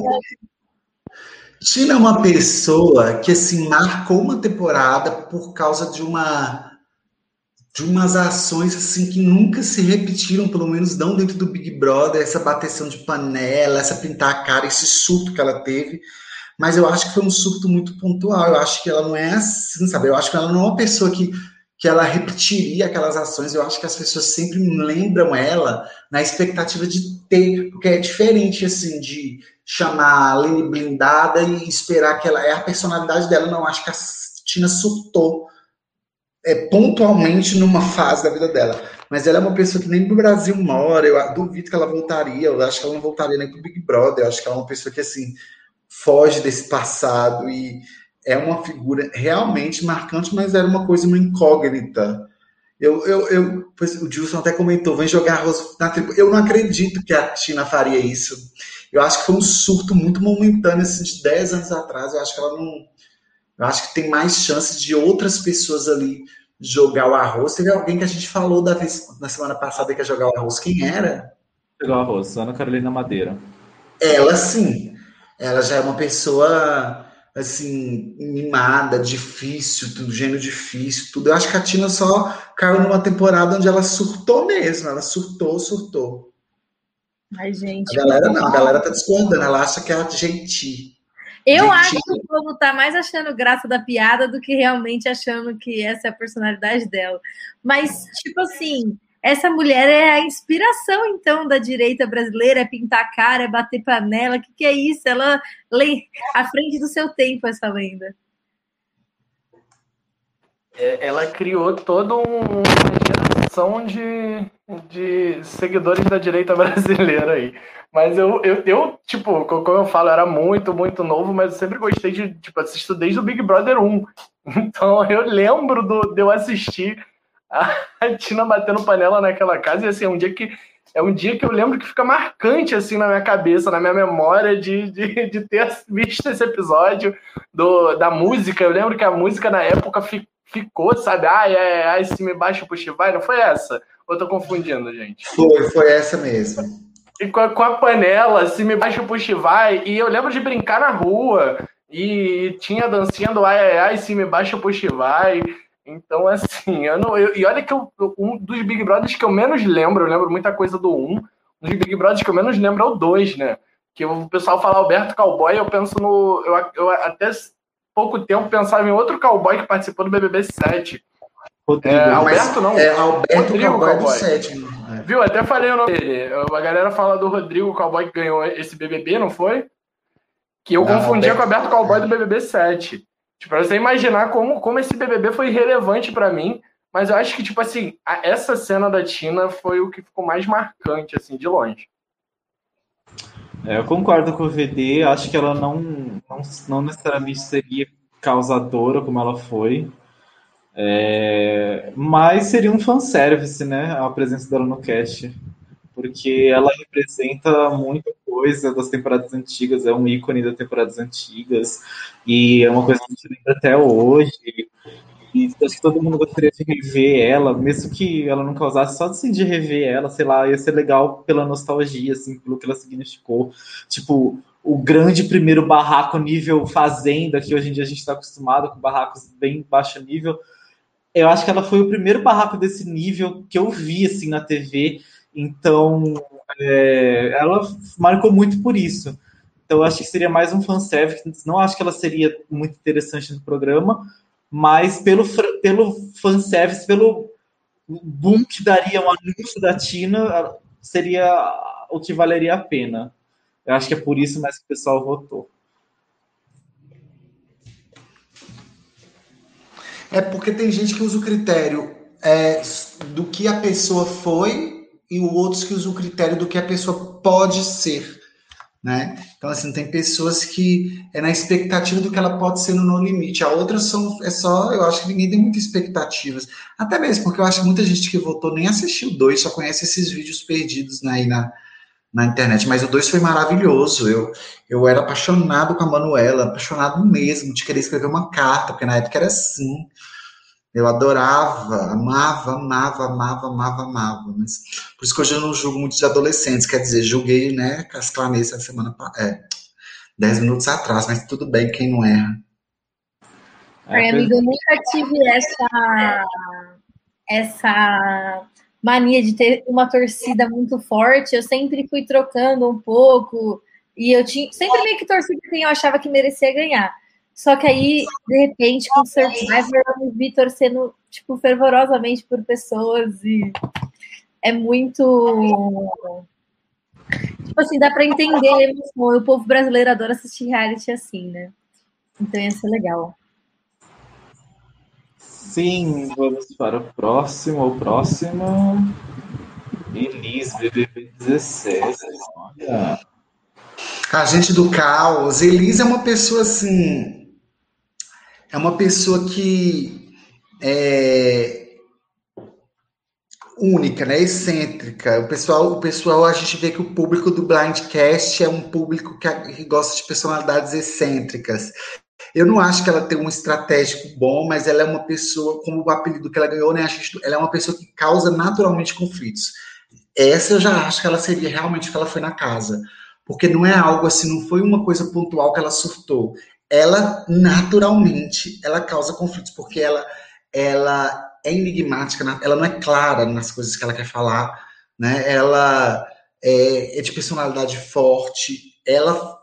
B: Tinha uma pessoa que assim marcou uma temporada por causa de uma de umas ações assim que nunca se repetiram, pelo menos não dentro do Big Brother, essa bateção de panela, essa pintar a cara, esse surto que ela teve. Mas eu acho que foi um surto muito pontual. Eu acho que ela não é assim, sabe? Eu acho que ela não é uma pessoa que, que ela repetiria aquelas ações. Eu acho que as pessoas sempre lembram ela na expectativa de ter, porque é diferente assim de chamar a Lene blindada e esperar que ela é a personalidade dela. Não, acho que a Tina surtou é, pontualmente numa fase da vida dela. Mas ela é uma pessoa que nem no Brasil mora, eu duvido que ela voltaria, eu acho que ela não voltaria nem pro Big Brother, eu acho que ela é uma pessoa que, assim, foge desse passado e é uma figura realmente marcante, mas era uma coisa, uma incógnita. Eu, eu, eu o Gilson até comentou, vem jogar arroz na tribo. Eu não acredito que a Tina faria isso. Eu acho que foi um surto muito momentâneo, assim, de 10 anos atrás. Eu acho que ela não, eu acho que tem mais chances de outras pessoas ali jogar o arroz. Teve alguém que a gente falou da vez, na semana passada que ia jogar o arroz. Quem era?
C: Jogar o arroz, Ana Carolina Madeira.
B: Ela sim. Ela já é uma pessoa assim, mimada, difícil, do gênio difícil, tudo. Eu acho que a Tina só caiu numa temporada onde ela surtou mesmo. Ela surtou, surtou.
D: Ai, gente.
B: A galera não, a galera tá discordando. Ela acha que é a gentil.
D: Eu acho que o povo tá mais achando graça da piada do que realmente achando que essa é a personalidade dela. Mas, tipo assim, essa mulher é a inspiração, então, da direita brasileira, é pintar a cara, é bater panela. O que, que é isso? Ela lê à frente do seu tempo, essa lenda.
A: É, ela criou toda uma geração de, de seguidores da direita brasileira aí. Mas eu, eu, eu, tipo, como eu falo, era muito, muito novo, mas eu sempre gostei de, tipo, assisto desde o Big Brother 1. Então eu lembro do, de eu assistir a Tina batendo panela naquela casa, e assim, é um dia que é um dia que eu lembro que fica marcante assim na minha cabeça, na minha memória de, de, de ter visto esse episódio do, da música. Eu lembro que a música na época fi, ficou, sabe? Ai, ai, ai, se me baixa, puxa vai. Não foi essa? Ou eu tô confundindo, gente?
B: Foi, foi essa mesmo.
A: E com a, com a panela, se me baixa, puxa vai. E eu lembro de brincar na rua. E tinha dancinha do ai, ai, ai, se me baixa, puxa vai. Então, assim, eu não. Eu, e olha que eu, um dos Big Brothers que eu menos lembro, eu lembro muita coisa do 1. Um dos Big Brothers que eu menos lembro é o 2, né? Que o pessoal fala Alberto Cowboy, eu penso no. Eu, eu até pouco tempo pensava em outro cowboy que participou do BBB 7.
B: Rodrigo, é, Alberto não. É Alberto Rodrigo Cowboy, Cowboy. do sétimo.
A: É. Viu? Até falei o nome dele. A galera fala do Rodrigo Cowboy que ganhou esse BBB, não foi? Que eu não, confundia Alberto... com o Alberto Cowboy do BBB 7. Tipo, pra você imaginar como, como esse BBB foi relevante para mim. Mas eu acho que, tipo assim, a, essa cena da Tina foi o que ficou mais marcante, assim, de longe.
C: É, eu concordo com o VD. Acho que ela não, não, não necessariamente seria causadora como ela foi. É, mas seria um fanservice, né? A presença dela no cast. Porque ela representa muita coisa das temporadas antigas, é um ícone das temporadas antigas, e é uma coisa que a gente lembra até hoje. E acho que todo mundo gostaria de rever ela, mesmo que ela não causasse, só assim, de rever ela, sei lá, ia ser legal pela nostalgia, assim, pelo que ela significou. Tipo, o grande primeiro barraco nível fazenda, que hoje em dia a gente está acostumado com barracos bem baixo nível, eu acho que ela foi o primeiro barraco desse nível que eu vi assim na TV. Então, é, ela marcou muito por isso. Então, eu acho que seria mais um fanservice. Não acho que ela seria muito interessante no programa, mas pelo, pelo fanservice, pelo boom que daria um anúncio da Tina, seria o que valeria a pena. Eu acho que é por isso mais que o pessoal votou.
B: É porque tem gente que usa o critério é, do que a pessoa foi e outros que usam o critério do que a pessoa pode ser né? Então, assim, tem pessoas que é na expectativa do que ela pode ser no No Limite. A outra são, é só, eu acho que ninguém tem muitas expectativas. Até mesmo porque eu acho que muita gente que votou nem assistiu 2, só conhece esses vídeos perdidos né, aí na, na internet. Mas o 2 foi maravilhoso. Eu, eu era apaixonado com a Manuela, apaixonado mesmo de querer escrever uma carta, porque na época era assim. Eu adorava, amava, amava, amava, amava, amava. Mas por isso que hoje eu não julgo muitos adolescentes. Quer dizer, julguei, né, as essa semana, é, dez minutos atrás, mas tudo bem, quem não erra.
D: É, amigo, eu nunca tive essa, essa mania de ter uma torcida muito forte. Eu sempre fui trocando um pouco. E eu tinha sempre meio que torcida quem eu achava que merecia ganhar. Só que aí, de repente, com Survivor, eu me vi torcendo, tipo, fervorosamente por pessoas e é muito. Tipo assim, dá para entender. O povo brasileiro adora assistir reality assim, né? Então ia ser legal.
C: Sim, vamos para o próximo. O próximo. Elis, BBB 16. Olha.
B: A gente do caos. Elis é uma pessoa assim é uma pessoa que é única, né? Excêntrica. O pessoal, o pessoal, a gente vê que o público do Blindcast é um público que gosta de personalidades excêntricas. Eu não acho que ela tem um estratégico bom, mas ela é uma pessoa, como o apelido que ela ganhou, né? Ela é uma pessoa que causa naturalmente conflitos. Essa eu já acho que ela seria realmente que ela foi na casa. Porque não é algo assim, não foi uma coisa pontual que ela surtou ela naturalmente ela causa conflitos porque ela ela é enigmática, ela não é clara nas coisas que ela quer falar, né? Ela é, é de personalidade forte, ela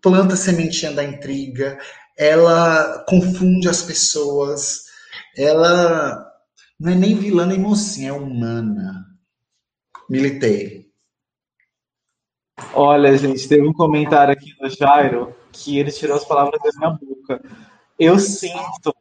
B: planta sementinha da intriga, ela confunde as pessoas, ela não é nem vilã nem mocinha, é humana. Militei.
C: Olha, gente, teve um comentário aqui do Jairo que ele tirou as palavras da minha boca. Eu sinto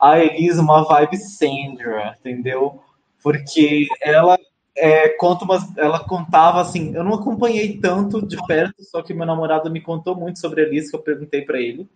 C: a Elisa uma vibe Sandra, entendeu? Porque ela é, conta umas, ela contava assim, eu não acompanhei tanto de perto, só que meu namorado me contou muito sobre a Elisa, que eu perguntei para ele.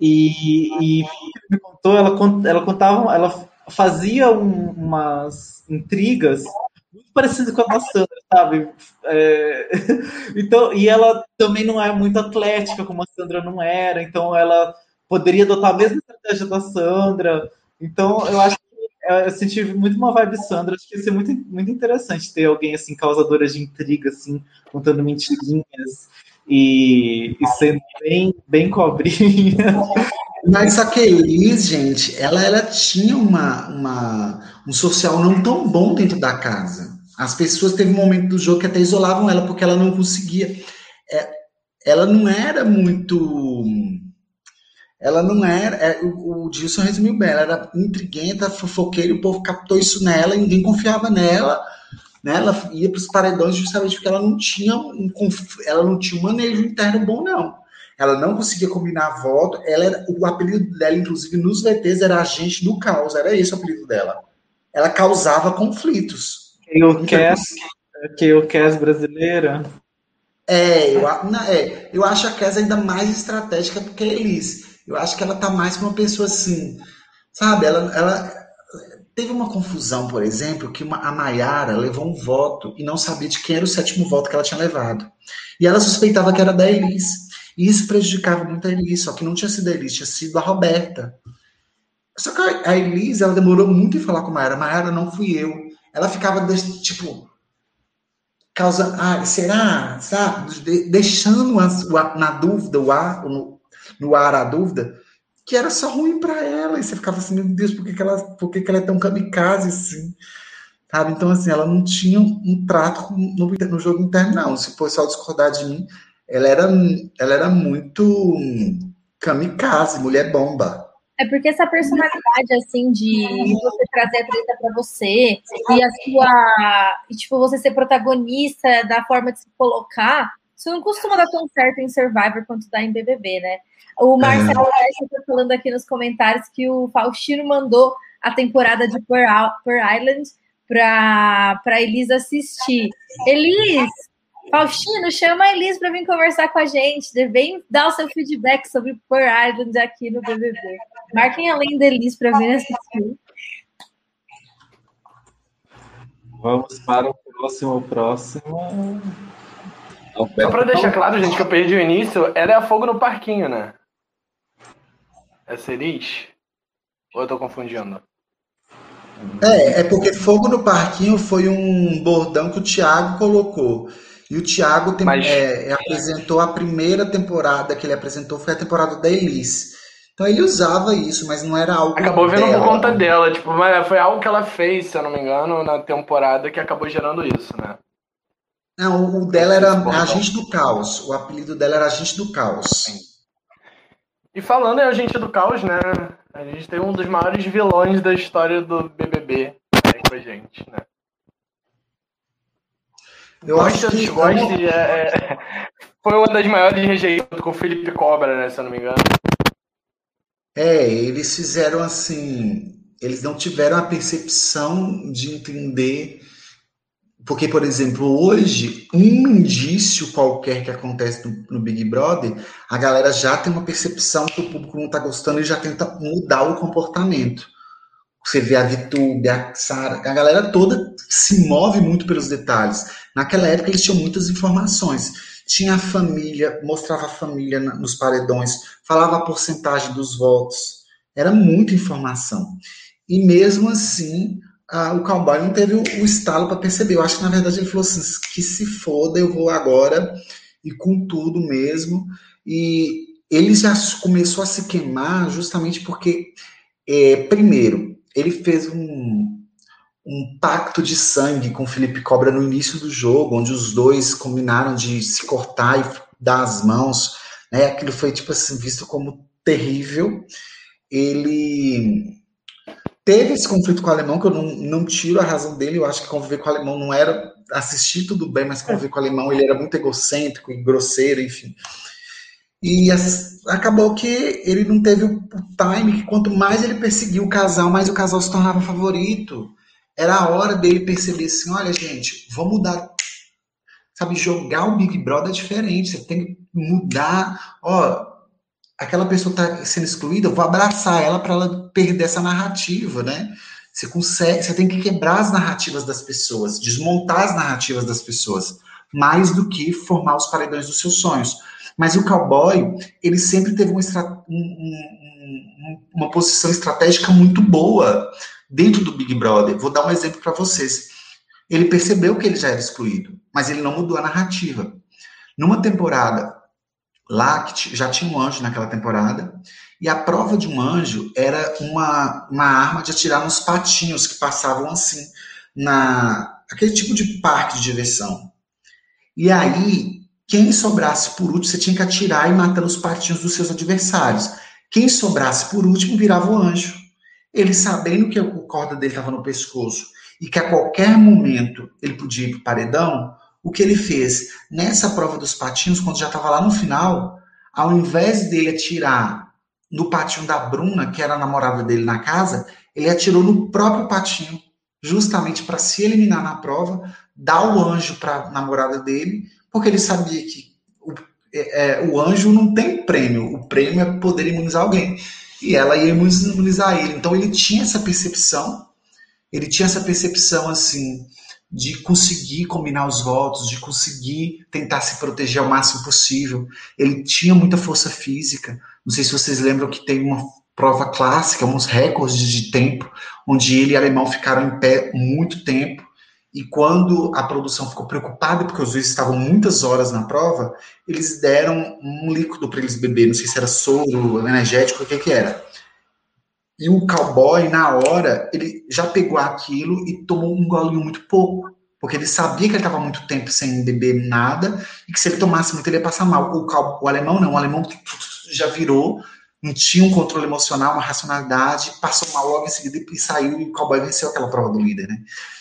C: E, e me contou, ela, ela contava, ela fazia um, umas intrigas muito parecidas com a da Sandra, sabe? É... Então, e ela também não é muito atlética, como a Sandra não era, então ela poderia adotar a mesma estratégia da Sandra. Então, eu acho que eu senti muito uma vibe Sandra, acho que ia ser muito, muito interessante ter alguém assim, causadora de intriga, assim, contando mentirinhas e, e sendo bem, bem cobrinha.
B: Mas só que a Elis, gente, ela, ela tinha uma, uma, um social não tão bom dentro da casa. As pessoas teve um momento do jogo que até isolavam ela porque ela não conseguia. É, ela não era muito. Ela não era. É, o, o Dilson resumiu bem, ela era intriguenta, fofoqueira, o povo captou isso nela, ninguém confiava nela. Né? Ela ia para os paredões justamente porque ela não tinha um, ela não tinha um manejo interno bom, não. Ela não conseguia combinar voto. Ela era, o apelido dela, inclusive, nos VTs, era agente do caos. Era esse o apelido dela. Ela causava conflitos.
C: Eu quero que eu quero brasileira.
B: É eu, não, é, eu acho a Kes ainda mais estratégica do que a Elis. Eu acho que ela tá mais uma pessoa assim, sabe? Ela, ela teve uma confusão, por exemplo, que uma, a Maiara levou um voto e não sabia de quem era o sétimo voto que ela tinha levado. E ela suspeitava que era da Elis. E isso prejudicava muito a Elis, só que não tinha sido a Elis, tinha sido a Roberta. Só que a Elis, ela demorou muito em falar com a Maiara. Maiara, não fui eu ela ficava, tipo, causa, ah, será, sabe, De, deixando as, na dúvida, o ar, no, no ar a dúvida, que era só ruim para ela, e você ficava assim, meu Deus, por que, que, ela, por que, que ela é tão kamikaze assim? Sabe? Então, assim, ela não tinha um, um trato no, no, jogo interno, não. Se o pessoal discordar de mim, ela era, ela era muito kamikaze, mulher bomba.
D: É porque essa personalidade, assim, de você trazer a treta para você e a sua. E, tipo, você ser protagonista da forma de se colocar, isso não costuma dar tão certo em Survivor quanto dá em BBB, né? O Marcelo é. está falando aqui nos comentários que o Faustino mandou a temporada de Pearl Island para Elis assistir. Elis, Faustino, chama a Elis para vir conversar com a gente. Vem dar o seu feedback sobre Pearl Island aqui no BBB. Marquem além da Elis para vir assistir.
C: Vamos para o próximo, próximo.
A: Só para deixar claro, gente, que eu perdi o início, ela é a fogo no parquinho, né? É Elis? Ou eu tô confundindo?
B: É, é porque fogo no parquinho foi um bordão que o Thiago colocou. E o Thiago tem, Mas... é, apresentou a primeira temporada que ele apresentou foi a temporada da Elis. Então ele usava isso, mas não era algo.
A: Acabou vendo por conta dela, tipo, mas foi algo que ela fez, se eu não me engano, na temporada que acabou gerando isso, né?
B: Não, o dela era Agente do Caos. O apelido dela era Agente do Caos. Sim.
A: E falando em Agente do Caos, né? A gente tem um dos maiores vilões da história do BBB aí com a gente, né? Eu acho que goste, é, é, foi uma das maiores rejeições com o Felipe Cobra, né? Se eu não me engano.
B: É, eles fizeram assim. Eles não tiveram a percepção de entender porque, por exemplo, hoje, um indício qualquer que acontece no, no, Big Brother, a galera já tem uma percepção que o público não está gostando e já tenta mudar o comportamento. Você vê a Vitube, a Sara, a galera toda se move muito pelos detalhes. Naquela época eles tinham muitas informações. Tinha a família, mostrava a família nos paredões, falava a porcentagem dos votos. Era muita informação. E mesmo assim, ah, o cowboy não teve o, o estalo para perceber. Eu acho que na verdade ele falou assim: que se foda, eu vou agora e com tudo mesmo. E ele já começou a se queimar justamente porque, é, primeiro, ele fez um, um pacto de sangue com o Felipe Cobra no início do jogo, onde os dois combinaram de se cortar e dar as mãos. Né? Aquilo foi tipo assim visto como terrível. Ele teve esse conflito com o alemão, que eu não, não tiro a razão dele, eu acho que conviver com o alemão não era assistir tudo bem, mas conviver com o alemão ele era muito egocêntrico e grosseiro, enfim. E as, acabou que ele não teve o, time, que quanto mais ele perseguiu o casal, mais o casal se tornava favorito. Era a hora dele perceber assim, olha gente, vamos mudar, sabe, jogar o Big Brother é diferente, você tem que mudar, ó, aquela pessoa está sendo excluída, eu vou abraçar ela para ela perder essa narrativa, né? Você consegue, você tem que quebrar as narrativas das pessoas, desmontar as narrativas das pessoas, mais do que formar os paredões dos seus sonhos. Mas o cowboy, ele sempre teve uma, um, uma posição estratégica muito boa dentro do Big Brother. Vou dar um exemplo para vocês. Ele percebeu que ele já era excluído, mas ele não mudou a narrativa. Numa temporada lá que já tinha um anjo naquela temporada, e a prova de um anjo era uma, uma arma de atirar nos patinhos que passavam assim, na aquele tipo de parque de diversão. E aí, quem sobrasse por último, você tinha que atirar e matar os patinhos dos seus adversários. Quem sobrasse por último virava o anjo. Ele sabendo que a corda dele estava no pescoço e que a qualquer momento ele podia ir para o paredão, o que ele fez? Nessa prova dos patinhos, quando já estava lá no final, ao invés dele atirar no patinho da Bruna, que era a namorada dele na casa, ele atirou no próprio patinho, justamente para se eliminar na prova, dar o anjo para a namorada dele, porque ele sabia que o, é, é, o anjo não tem prêmio, o prêmio é poder imunizar alguém. E ela ia imunizar ele. Então ele tinha essa percepção, ele tinha essa percepção assim de conseguir combinar os votos, de conseguir tentar se proteger ao máximo possível. Ele tinha muita força física. Não sei se vocês lembram que tem uma prova clássica, uns recordes de tempo, onde ele e alemão ficaram em pé muito tempo. E quando a produção ficou preocupada, porque os dois estavam muitas horas na prova, eles deram um líquido para eles beber. Não sei se era soro, energético, o que, que era. E o cowboy, na hora, ele já pegou aquilo e tomou um golinho muito pouco. Porque ele sabia que ele estava muito tempo sem beber nada e que se ele tomasse muito ele ia passar mal. O, o alemão não, o alemão já virou, não tinha um controle emocional, uma racionalidade, passou mal logo em seguida e saiu e o cowboy venceu aquela prova do líder, né?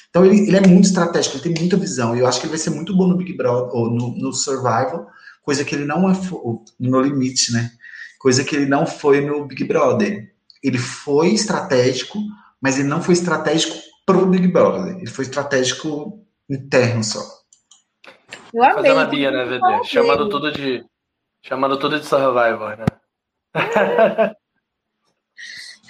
B: Então ele, ele é muito estratégico, ele tem muita visão. E eu acho que ele vai ser muito bom no Big Brother, ou no, no Survival, coisa que ele não é no limite, né? Coisa que ele não foi no Big Brother. Ele foi estratégico, mas ele não foi estratégico pro Big Brother. Ele foi estratégico interno só.
A: Eu amei. Fazendo a Bia, né, VD? Chamando tudo de. Chamando tudo de Survivor, né?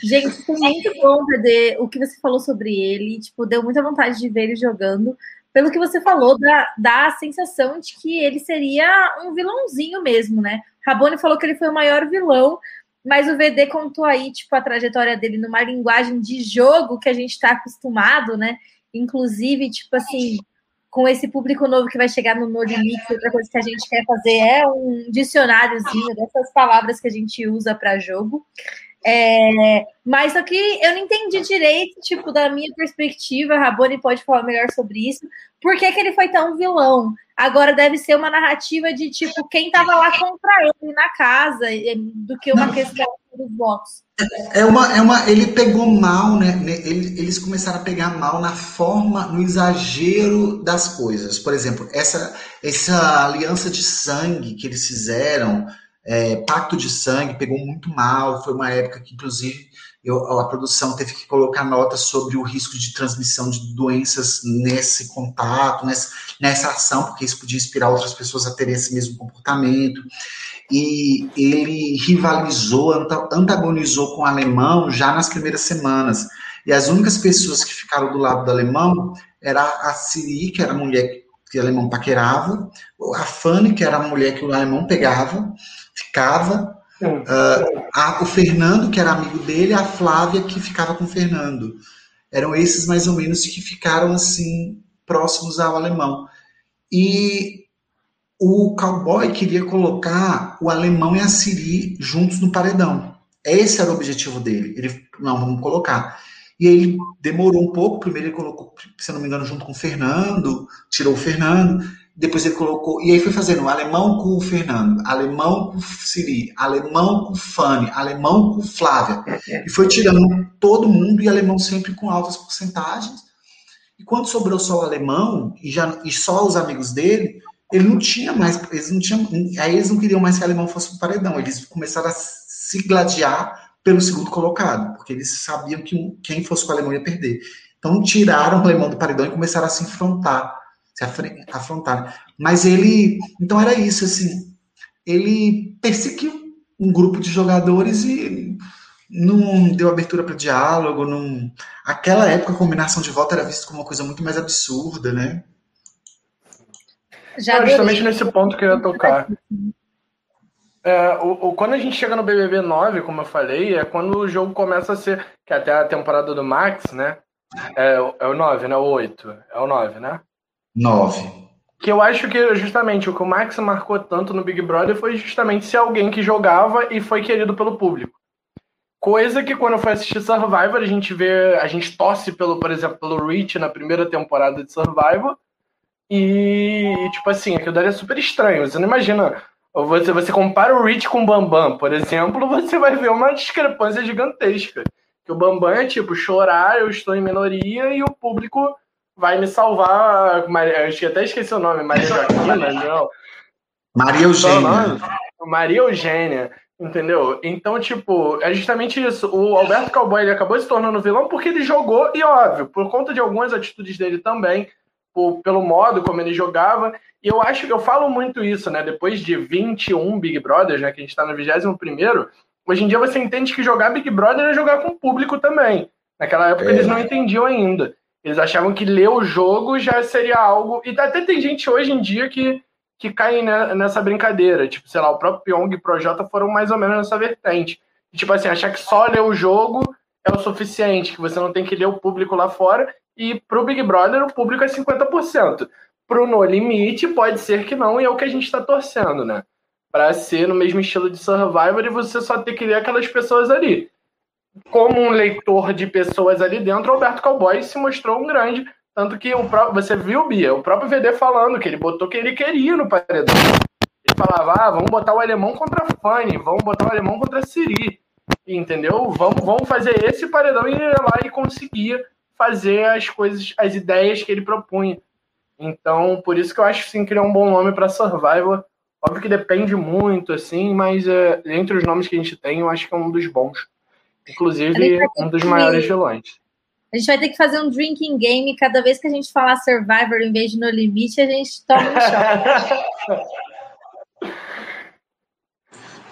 D: Gente, foi muito bom, VD, o que você falou sobre ele. Tipo, deu muita vontade de ver ele jogando. Pelo que você falou, dá, dá a sensação de que ele seria um vilãozinho mesmo, né? Rabone falou que ele foi o maior vilão, mas o VD contou aí, tipo, a trajetória dele numa linguagem de jogo que a gente está acostumado, né? Inclusive, tipo assim, com esse público novo que vai chegar no No Limite, outra coisa que a gente quer fazer é um dicionáriozinho dessas palavras que a gente usa para jogo. É, mas só que eu não entendi direito, tipo, da minha perspectiva, a Raboni pode falar melhor sobre isso, por que, que ele foi tão vilão? Agora deve ser uma narrativa de, tipo, quem tava lá contra ele na casa, do que uma não. questão dos votos.
B: É uma, é uma, ele pegou mal, né? Eles começaram a pegar mal na forma, no exagero das coisas. Por exemplo, essa, essa aliança de sangue que eles fizeram, é, pacto de sangue, pegou muito mal. Foi uma época que, inclusive, eu, a produção teve que colocar notas sobre o risco de transmissão de doenças nesse contato, nessa, nessa ação, porque isso podia inspirar outras pessoas a terem esse mesmo comportamento e ele rivalizou, antagonizou com o alemão já nas primeiras semanas. E as únicas pessoas que ficaram do lado do alemão era a Siri, que era a mulher que o alemão paquerava, a Fanny, que era a mulher que o alemão pegava, ficava, uh, a, o Fernando, que era amigo dele, a Flávia, que ficava com o Fernando. Eram esses mais ou menos que ficaram assim próximos ao alemão. E o cowboy queria colocar o alemão e a Siri juntos no paredão. Esse era o objetivo dele. Ele, não, vamos colocar. E ele demorou um pouco. Primeiro ele colocou, se não me engano, junto com o Fernando, tirou o Fernando. Depois ele colocou. E aí foi fazendo alemão com o Fernando, alemão com o Siri, alemão com o Fanny, alemão com o Flávia. E foi tirando todo mundo e alemão sempre com altas porcentagens. E quando sobrou só o alemão e, já, e só os amigos dele, ele não tinha mais, eles não tinham, aí eles não queriam mais que o alemão fosse um paredão, eles começaram a se gladiar pelo segundo colocado, porque eles sabiam que quem fosse com o alemão ia perder. Então tiraram o alemão do paredão e começaram a se enfrentar, se afrontar. Mas ele, então era isso, assim, ele perseguiu um grupo de jogadores e não deu abertura para diálogo, não... aquela época a combinação de voto era vista como uma coisa muito mais absurda, né?
A: Já justamente nesse ponto que eu ia tocar. É, o, o, quando a gente chega no BBB 9, como eu falei, é quando o jogo começa a ser. Que até a temporada do Max, né? É, é o 9, né? O 8. É o 9, né?
B: 9.
A: Que eu acho que justamente o que o Max marcou tanto no Big Brother foi justamente ser alguém que jogava e foi querido pelo público. Coisa que quando eu assistir Survivor, a gente vê. A gente torce pelo, por exemplo, pelo Rich na primeira temporada de Survivor. E, tipo assim, aquilo daria super estranho. Você não imagina. Você, você compara o Rich com o Bambam, por exemplo, você vai ver uma discrepância gigantesca. Que o Bambam é tipo, chorar, eu estou em minoria e o público vai me salvar. Maria, eu até esqueci o nome, Maria Joaquina, não.
B: Maria Eugênia.
A: Maria Eugênia, entendeu? Então, tipo, é justamente isso. O Alberto Cowboy ele acabou se tornando vilão porque ele jogou, e óbvio, por conta de algumas atitudes dele também, por, pelo modo como ele jogava. E eu acho que eu falo muito isso, né? Depois de 21 Big Brothers, né? Que a gente está no 21 hoje em dia você entende que jogar Big Brother é jogar com o público também. Naquela época é. eles não entendiam ainda. Eles achavam que ler o jogo já seria algo. E até tem gente hoje em dia que, que cai nessa brincadeira. Tipo, sei lá, o próprio Pyong e o Projota foram mais ou menos nessa vertente. E, tipo assim, achar que só ler o jogo é o suficiente, que você não tem que ler o público lá fora. E pro Big Brother o público é 50%. Pro No Limite pode ser que não, e é o que a gente está torcendo, né? Para ser no mesmo estilo de Survivor e você só ter que ler aquelas pessoas ali. Como um leitor de pessoas ali dentro, o Alberto Cowboy se mostrou um grande. Tanto que o próprio, você viu, Bia, o próprio VD falando que ele botou que ele queria no paredão. Ele falava, ah, vamos botar o alemão contra a Fanny, vamos botar o alemão contra a Siri. Entendeu? Vamos, vamos fazer esse paredão e ir lá e conseguir fazer as coisas, as ideias que ele propunha. Então, por isso que eu acho sim que ele é um bom nome para Survivor. Óbvio que depende muito, assim, mas é, entre os nomes que a gente tem, eu acho que é um dos bons. Inclusive, um dos maiores vilões.
D: A gente vai ter que fazer um drinking game. Cada vez que a gente falar Survivor em vez de No Limite, a gente toma um shot.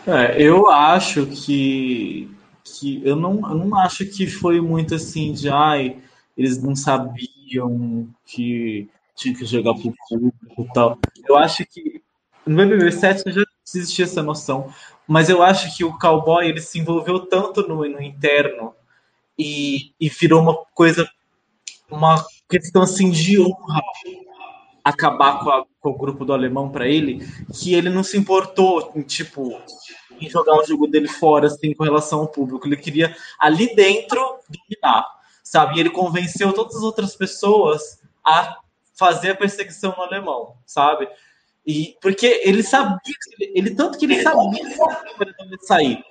C: É, eu acho que, que eu, não, eu não acho que foi muito assim de ai, eles não sabiam que tinha que jogar pro público e tal. Eu acho que no BBB 7 já existia essa noção, mas eu acho que o cowboy ele se envolveu tanto no, no interno e, e virou uma coisa, uma questão assim de honra acabar com, a, com o grupo do alemão para ele, que ele não se importou em tipo em jogar o jogo dele fora assim com relação ao público. Ele queria ali dentro dominar, sabe? E ele convenceu todas as outras pessoas a fazer a perseguição no alemão, sabe? E porque ele sabia, ele tanto que ele sabia que ele ia sair.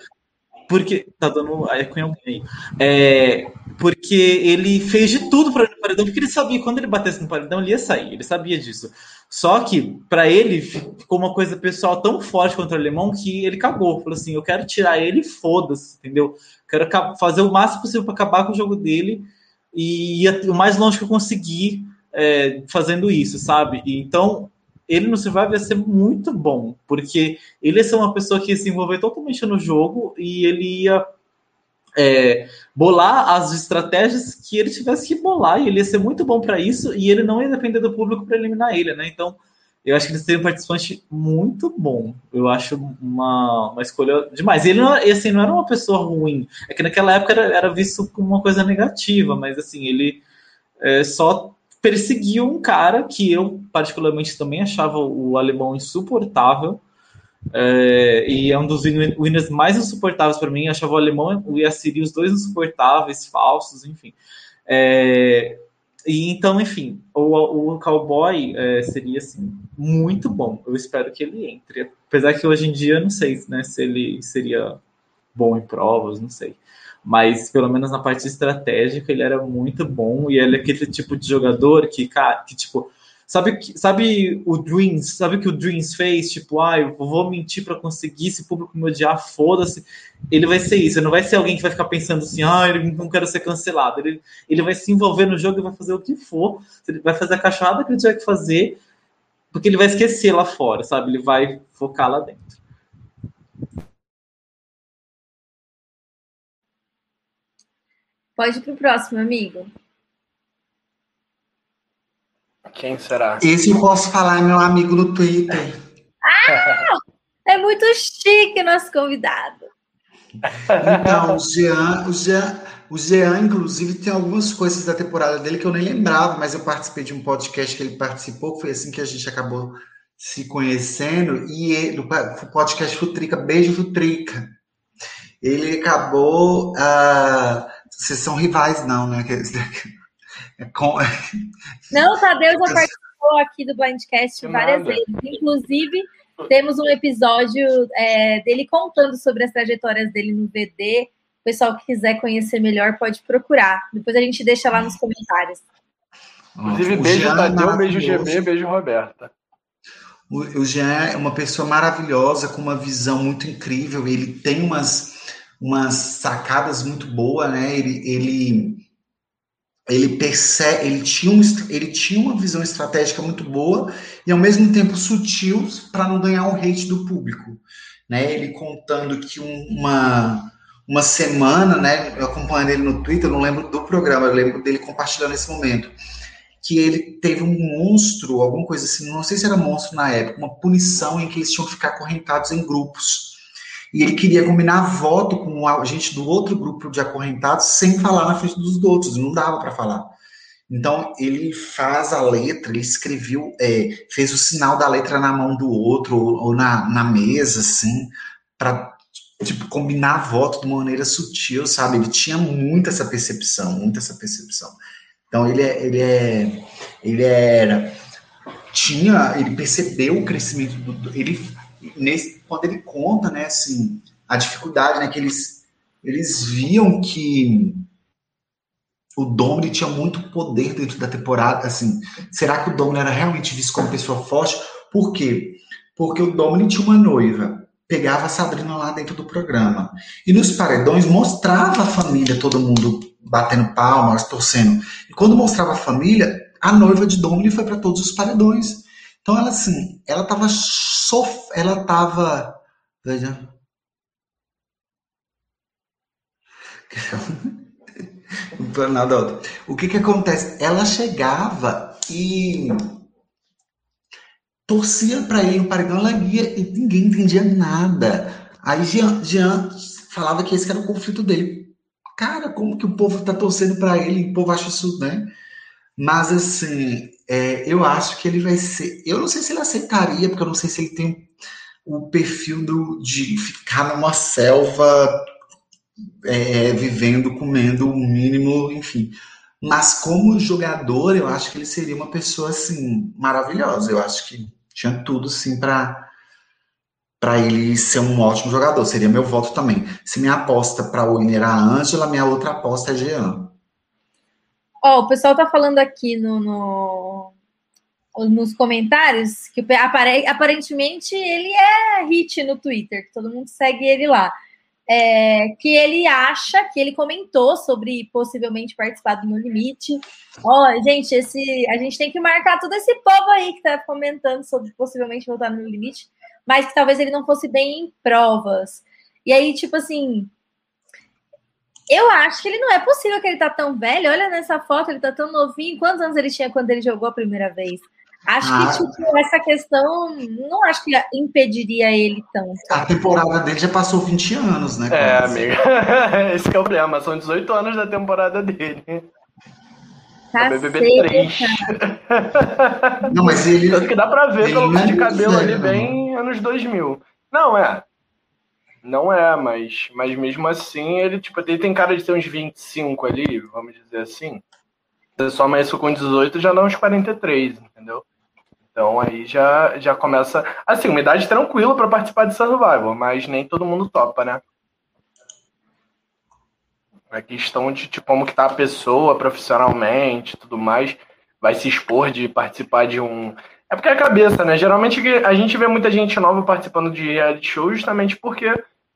C: Porque tá dando eco em alguém. É, porque ele fez de tudo para o paredão, porque ele sabia que quando ele batesse no paredão ele ia sair, ele sabia disso. Só que para ele ficou uma coisa pessoal tão forte contra o alemão que ele cagou. Falou assim: eu quero tirar ele, foda-se, entendeu? Quero fazer o máximo possível para acabar com o jogo dele e ir o mais longe que eu conseguir é, fazendo isso, sabe? E, então, ele no Survival ia ser muito bom, porque ele ia ser uma pessoa que ia se envolver totalmente no jogo e ele ia é, bolar as estratégias que ele tivesse que bolar, e ele ia ser muito bom para isso, e ele não ia depender do público para eliminar ele, né? Então, eu acho que ele seria um participante muito bom. Eu acho uma, uma escolha demais. Ele não, assim, não era uma pessoa ruim. É que naquela época era, era visto como uma coisa negativa, mas assim, ele é, só perseguiu um cara que eu, particularmente, também achava o alemão insuportável. É, e é um dos winners mais insuportáveis para mim. Eu achava o alemão e a Siri os dois insuportáveis, falsos, enfim. É, e então, enfim, o, o cowboy é, seria assim muito bom. Eu espero que ele entre. Apesar que hoje em dia não sei né, se ele seria bom em provas, não sei mas pelo menos na parte estratégica ele era muito bom e ele é aquele tipo de jogador que, cara, que tipo, sabe, sabe o Dreams, sabe o que o Dreams fez? Tipo, ah, eu vou mentir para conseguir esse público me odiar, foda-se. Ele vai ser isso, ele não vai ser alguém que vai ficar pensando assim, ah, eu não quero ser cancelado. Ele, ele vai se envolver no jogo e vai fazer o que for, ele vai fazer a cachorrada que ele tiver que fazer, porque ele vai esquecer lá fora, sabe? Ele vai focar lá dentro.
D: Pode ir pro próximo, amigo.
A: Quem será?
B: Esse eu posso falar, é meu amigo no Twitter.
D: Ah! É muito chique nosso convidado.
B: Então, o Jean, o Jean, o Jean, inclusive, tem algumas coisas da temporada dele que eu nem lembrava, mas eu participei de um podcast que ele participou, foi assim que a gente acabou se conhecendo, e ele, o podcast Futrica, Beijo Futrica. Ele acabou. Uh, vocês são rivais, não, né?
D: É com... Não, o Tadeu já participou aqui do Blindcast várias vezes. Inclusive, temos um episódio é, dele contando sobre as trajetórias dele no VD. O pessoal que quiser conhecer melhor pode procurar. Depois a gente deixa lá nos comentários.
A: Inclusive, beijo Jean Tadeu, beijo GB, beijo Roberta.
B: O Jean é uma pessoa maravilhosa, com uma visão muito incrível. Ele tem umas umas sacadas muito boas, né? Ele, ele, ele percebe, ele tinha, um, ele tinha uma visão estratégica muito boa e ao mesmo tempo sutil para não ganhar o hate do público, né? Ele contando que uma uma semana, né? Eu acompanhando ele no Twitter, não lembro do programa, eu lembro dele compartilhando esse momento que ele teve um monstro, alguma coisa assim, não sei se era monstro na época, uma punição em que eles tinham que ficar acorrentados em grupos e ele queria combinar voto com a gente do outro grupo de acorrentados sem falar na frente dos outros, não dava para falar. Então ele faz a letra, ele escreveu, é, fez o sinal da letra na mão do outro ou, ou na, na mesa, assim, para tipo combinar voto de uma maneira sutil, sabe? Ele tinha muita essa percepção, muita essa percepção. Então ele é, ele é, ele era tinha, ele percebeu o crescimento do, ele nesse, quando ele conta, né, assim, a dificuldade, né, que eles eles viam que o Domini tinha muito poder dentro da temporada, assim, será que o Domini era realmente visto como pessoa forte? Por quê? Porque o Domini tinha uma noiva, pegava a Sabrina lá dentro do programa. E nos paredões mostrava a família, todo mundo batendo palmas, torcendo. E quando mostrava a família, a noiva de Domini foi para todos os paredões. Então ela assim, ela tava sof... ela tava, veja. Nada O que que acontece? Ela chegava e torcia para ele o paredão, ela e ninguém entendia nada. Aí Jean, Jean falava que esse era o conflito dele. Cara, como que o povo tá torcendo para ele? O povo acha isso, né? Mas assim, é, eu acho que ele vai ser. Eu não sei se ele aceitaria, porque eu não sei se ele tem o perfil do, de ficar numa selva é, vivendo, comendo o mínimo, enfim. Mas como jogador, eu acho que ele seria uma pessoa assim maravilhosa. Eu acho que tinha tudo, sim, para para ele ser um ótimo jogador. Seria meu voto também. Se minha aposta para o winner era a Ângela, minha outra aposta é Jean.
D: Ó, o pessoal tá falando aqui no, no, nos comentários que aparentemente ele é hit no Twitter, que todo mundo segue ele lá. É, que ele acha que ele comentou sobre possivelmente participar do No Limite. Ó, oh, gente, esse, a gente tem que marcar todo esse povo aí que tá comentando sobre possivelmente voltar no Limite, mas que talvez ele não fosse bem em provas. E aí, tipo assim, eu acho que ele não é possível que ele tá tão velho. Olha nessa foto, ele tá tão novinho. Quantos anos ele tinha quando ele jogou a primeira vez? Acho ah, que tipo, essa questão não acho que impediria ele tanto.
B: A temporada dele já passou 20 anos, né?
A: É, amiga. Esse é o problema. São 18 anos da temporada dele.
D: Tá BBB 3.
B: Não, mas ele.
A: Tanto que dá pra ver pelo fio de cabelo ali bem anos 2000. Não, é. Não é, mas, mas mesmo assim, ele, tipo, ele tem cara de ter uns 25 ali, vamos dizer assim. Você soma isso com 18, já dá uns 43, entendeu? Então aí já, já começa. Assim, uma idade tranquila para participar de Survival, mas nem todo mundo topa, né? A questão de tipo, como que tá a pessoa profissionalmente tudo mais, vai se expor de participar de um. É porque é a cabeça, né? Geralmente a gente vê muita gente nova participando de reality show justamente porque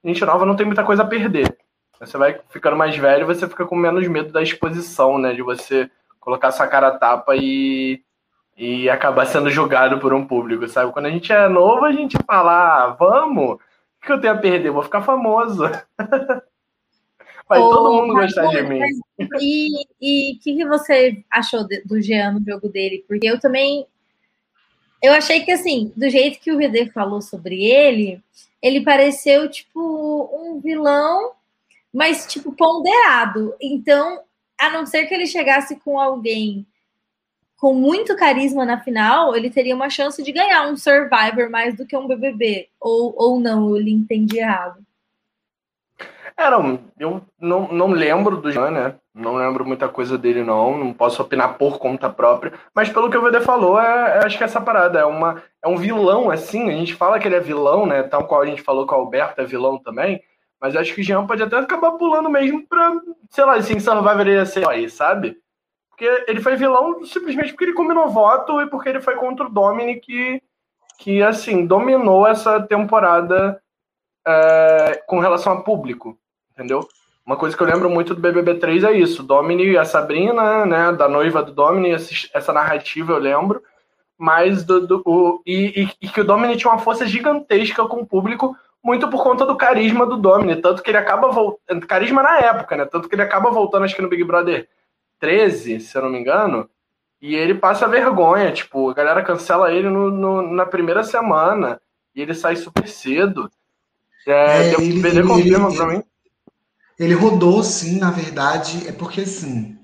A: gente nova não tem muita coisa a perder. Você vai ficando mais velho, você fica com menos medo da exposição, né? De você colocar sua cara a tapa e e acabar sendo julgado por um público, sabe? Quando a gente é novo, a gente fala, ah, vamos, o que eu tenho a perder? Vou ficar famoso. Vai todo mundo gostar de mim.
D: E o que, que você achou do Jean no jogo dele? Porque eu também. Eu achei que, assim, do jeito que o VD falou sobre ele, ele pareceu, tipo, um vilão, mas, tipo, ponderado. Então, a não ser que ele chegasse com alguém com muito carisma na final, ele teria uma chance de ganhar um Survivor mais do que um BBB. Ou, ou não, ele entendi errado.
A: Era, eu não, não lembro do Jean, né? Não lembro muita coisa dele, não. Não posso opinar por conta própria. Mas pelo que o VD falou, é, é, acho que essa parada é, uma, é um vilão, assim. A gente fala que ele é vilão, né? Tal qual a gente falou que o Alberto é vilão também. Mas acho que o Jean pode até acabar pulando mesmo pra, sei lá, assim, Survivor ia ser aí, sabe? Porque ele foi vilão simplesmente porque ele combinou voto e porque ele foi contra o Dominic, que, que assim, dominou essa temporada é, com relação a público, entendeu? Uma coisa que eu lembro muito do BBB 3 é isso, Domini e a Sabrina, né, da noiva do Domini, essa narrativa eu lembro, mas do, do o, e, e, e, que o Domini tinha uma força gigantesca com o público, muito por conta do carisma do Domini, tanto que ele acaba voltando, carisma na época, né, tanto que ele acaba voltando, acho que no Big Brother 13, se eu não me engano, e ele passa vergonha, tipo, a galera cancela ele no, no na primeira semana, e ele sai super cedo.
B: É, é ele, ele, confirma ele, pra mim. Ele rodou, sim, na verdade, é porque, assim,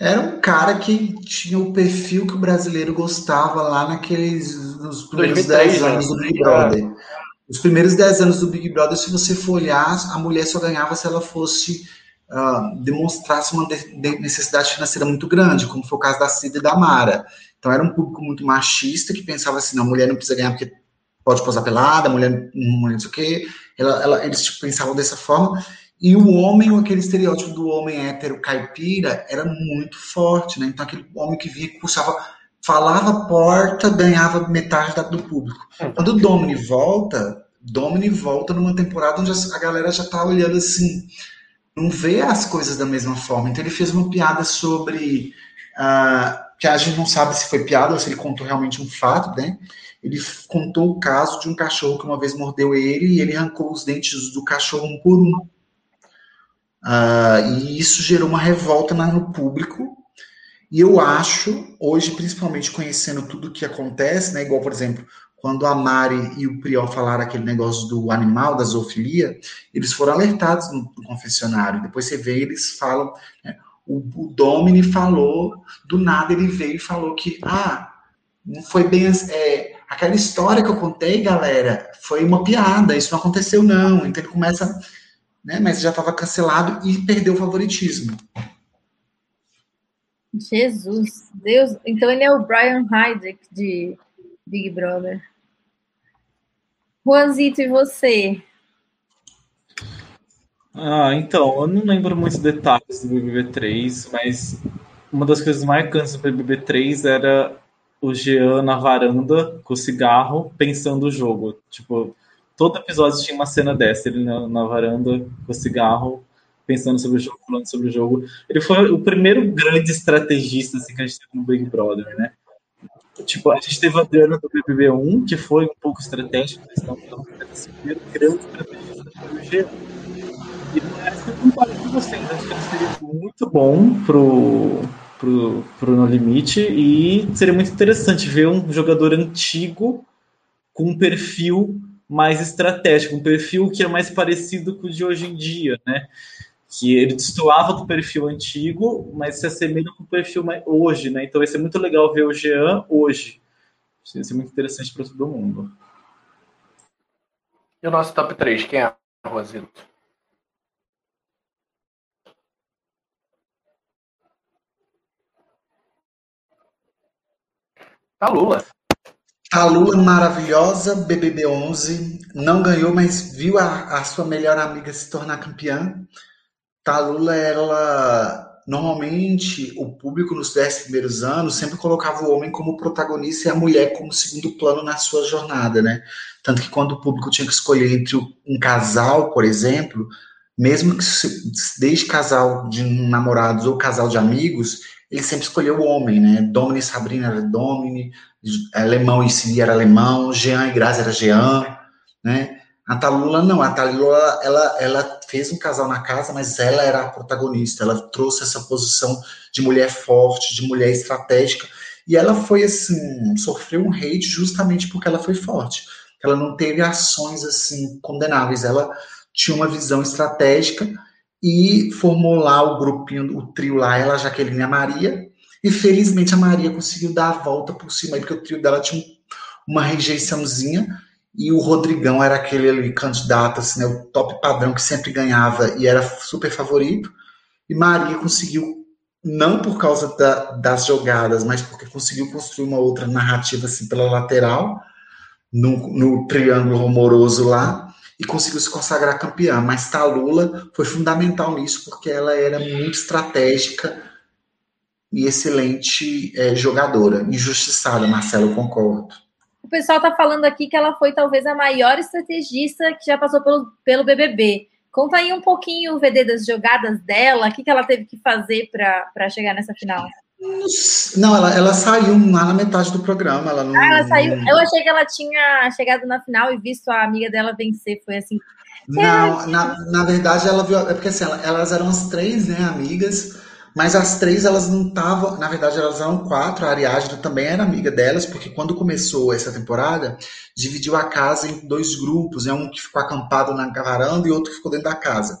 B: era um cara que tinha o perfil que o brasileiro gostava lá naqueles, nos primeiros 10 né? anos do Big Brother. É. Os primeiros 10 anos do Big Brother, se você for olhar, a mulher só ganhava se ela fosse uh, demonstrasse uma necessidade financeira muito grande, como foi o caso da Cida e da Mara. Então era um público muito machista que pensava assim, não, a mulher não precisa ganhar porque pode posar pelada, a mulher, mulher não sei o quê. Ela, ela, eles tipo, pensavam dessa forma. E o homem, aquele estereótipo do homem hétero caipira, era muito forte, né? Então, aquele homem que vinha, cursava, falava porta, ganhava metade do público. Quando o Domini volta, Domini volta numa temporada onde a galera já tá olhando assim, não vê as coisas da mesma forma. Então, ele fez uma piada sobre. Uh, que a gente não sabe se foi piada ou se ele contou realmente um fato, né? Ele contou o caso de um cachorro que uma vez mordeu ele e ele arrancou os dentes do cachorro um por um. Uh, e isso gerou uma revolta no público. E eu acho, hoje, principalmente conhecendo tudo o que acontece, né? Igual, por exemplo, quando a Mari e o Priol falaram aquele negócio do animal, da zoofilia, eles foram alertados no, no confessionário. Depois você vê, eles falam. Né, o, o Domini falou, do nada ele veio e falou que, ah, não foi bem. É, aquela história que eu contei, galera, foi uma piada, isso não aconteceu, não. Então ele começa né? Mas já estava cancelado e perdeu o favoritismo.
D: Jesus, Deus. Então ele é o Brian Heideck de Big Brother. Juanzito, e você?
C: Ah, então, eu não lembro muitos detalhes do BBB 3, mas uma das coisas marcantes do BBB 3 era o Jean na varanda com o cigarro pensando o jogo. Tipo, todo episódio tinha uma cena dessa, ele na, na varanda com cigarro, pensando sobre o jogo, falando sobre o jogo. Ele foi o primeiro grande estrategista assim, que a gente teve no Big Brother, né? Tipo, a gente teve a Adriana do BBB 1, que foi um pouco estratégico, mas não tão esse primeiro grande estrategista foi o G. E parece que eu concordo com vocês, acho que ele seria muito bom pro, pro, pro No Limite e seria muito interessante ver um jogador antigo com um perfil mais estratégico, um perfil que é mais parecido com o de hoje em dia, né? Que ele destoava do perfil antigo, mas se assemelha com o perfil hoje, né? Então vai ser muito legal ver o Jean hoje. Vai ser muito interessante para todo mundo.
A: E o nosso top 3, quem é, Rosito? A Lula.
B: A Lula maravilhosa, BBB 11, não ganhou, mas viu a, a sua melhor amiga se tornar campeã. A Lula, ela normalmente o público nos dez primeiros anos sempre colocava o homem como protagonista e a mulher como segundo plano na sua jornada, né? Tanto que quando o público tinha que escolher entre um casal, por exemplo, mesmo que desde casal de namorados ou casal de amigos, ele sempre escolheu o homem, né? Domini Sabrina era Domini, alemão e Cili era alemão, Jean e Grazi era Jean, né? A Talula não, a Talula ela, ela fez um casal na casa, mas ela era a protagonista, ela trouxe essa posição de mulher forte, de mulher estratégica, e ela foi assim, sofreu um hate justamente porque ela foi forte. Ela não teve ações assim condenáveis, ela tinha uma visão estratégica e formou lá o grupinho, o trio lá, ela, Jaqueline e a Maria, e felizmente a Maria conseguiu dar a volta por cima porque o trio dela tinha uma rejeiçãozinha. E o Rodrigão era aquele ali, candidato, assim, né, o top padrão que sempre ganhava e era super favorito. E Maria conseguiu, não por causa da, das jogadas, mas porque conseguiu construir uma outra narrativa assim pela lateral, no, no triângulo amoroso lá, e conseguiu se consagrar campeã. Mas Talula foi fundamental nisso, porque ela era muito estratégica e excelente é, jogadora. Injustiçada, Marcelo, concordo.
D: O pessoal está falando aqui que ela foi talvez a maior estrategista que já passou pelo, pelo BBB. Conta aí um pouquinho o VD das jogadas dela, o que, que ela teve que fazer para chegar nessa final.
B: Não, ela, ela saiu lá na metade do programa. Ela não,
D: ah, ela saiu. Eu achei que ela tinha chegado na final e visto a amiga dela vencer. Foi assim.
B: Não, na, na verdade, ela viu. É porque assim, elas eram as três, né, amigas. Mas as três, elas não estavam. Na verdade, elas eram quatro. A Ariadna também era amiga delas, porque quando começou essa temporada, dividiu a casa em dois grupos, né? Um que ficou acampado na varanda e outro que ficou dentro da casa.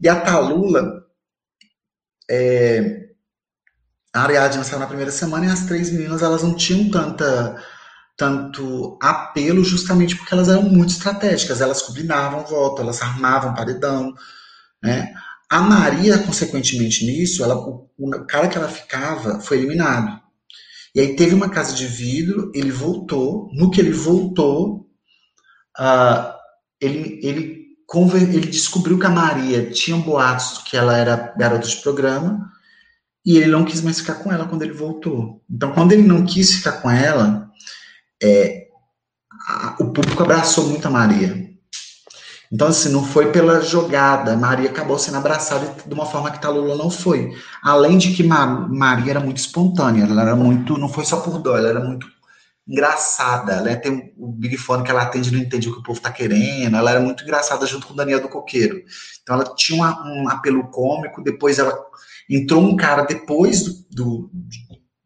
B: E a Talula. É, a Ariadna saiu na primeira semana e as três meninas elas não tinham tanta tanto apelo justamente porque elas eram muito estratégicas, elas combinavam voto, elas armavam paredão, né? A Maria, consequentemente nisso, ela, o, o cara que ela ficava foi eliminado. E aí teve uma casa de vidro, ele voltou. No que ele voltou, uh, ele, ele ele descobriu que a Maria tinha boatos que ela era garota de programa e ele não quis mais ficar com ela quando ele voltou. Então, quando ele não quis ficar com ela, é, a, o público abraçou muito a Maria. Então, assim, não foi pela jogada. Maria acabou sendo abraçada de uma forma que Talula não foi. Além de que Maria era muito espontânea, ela era muito. Não foi só por dó, ela era muito engraçada. Ela tem o Big Fone que ela atende não entende o que o povo tá querendo. Ela era muito engraçada junto com o Daniel do Coqueiro. Então, ela tinha um apelo cômico. Depois, ela entrou um cara depois do, do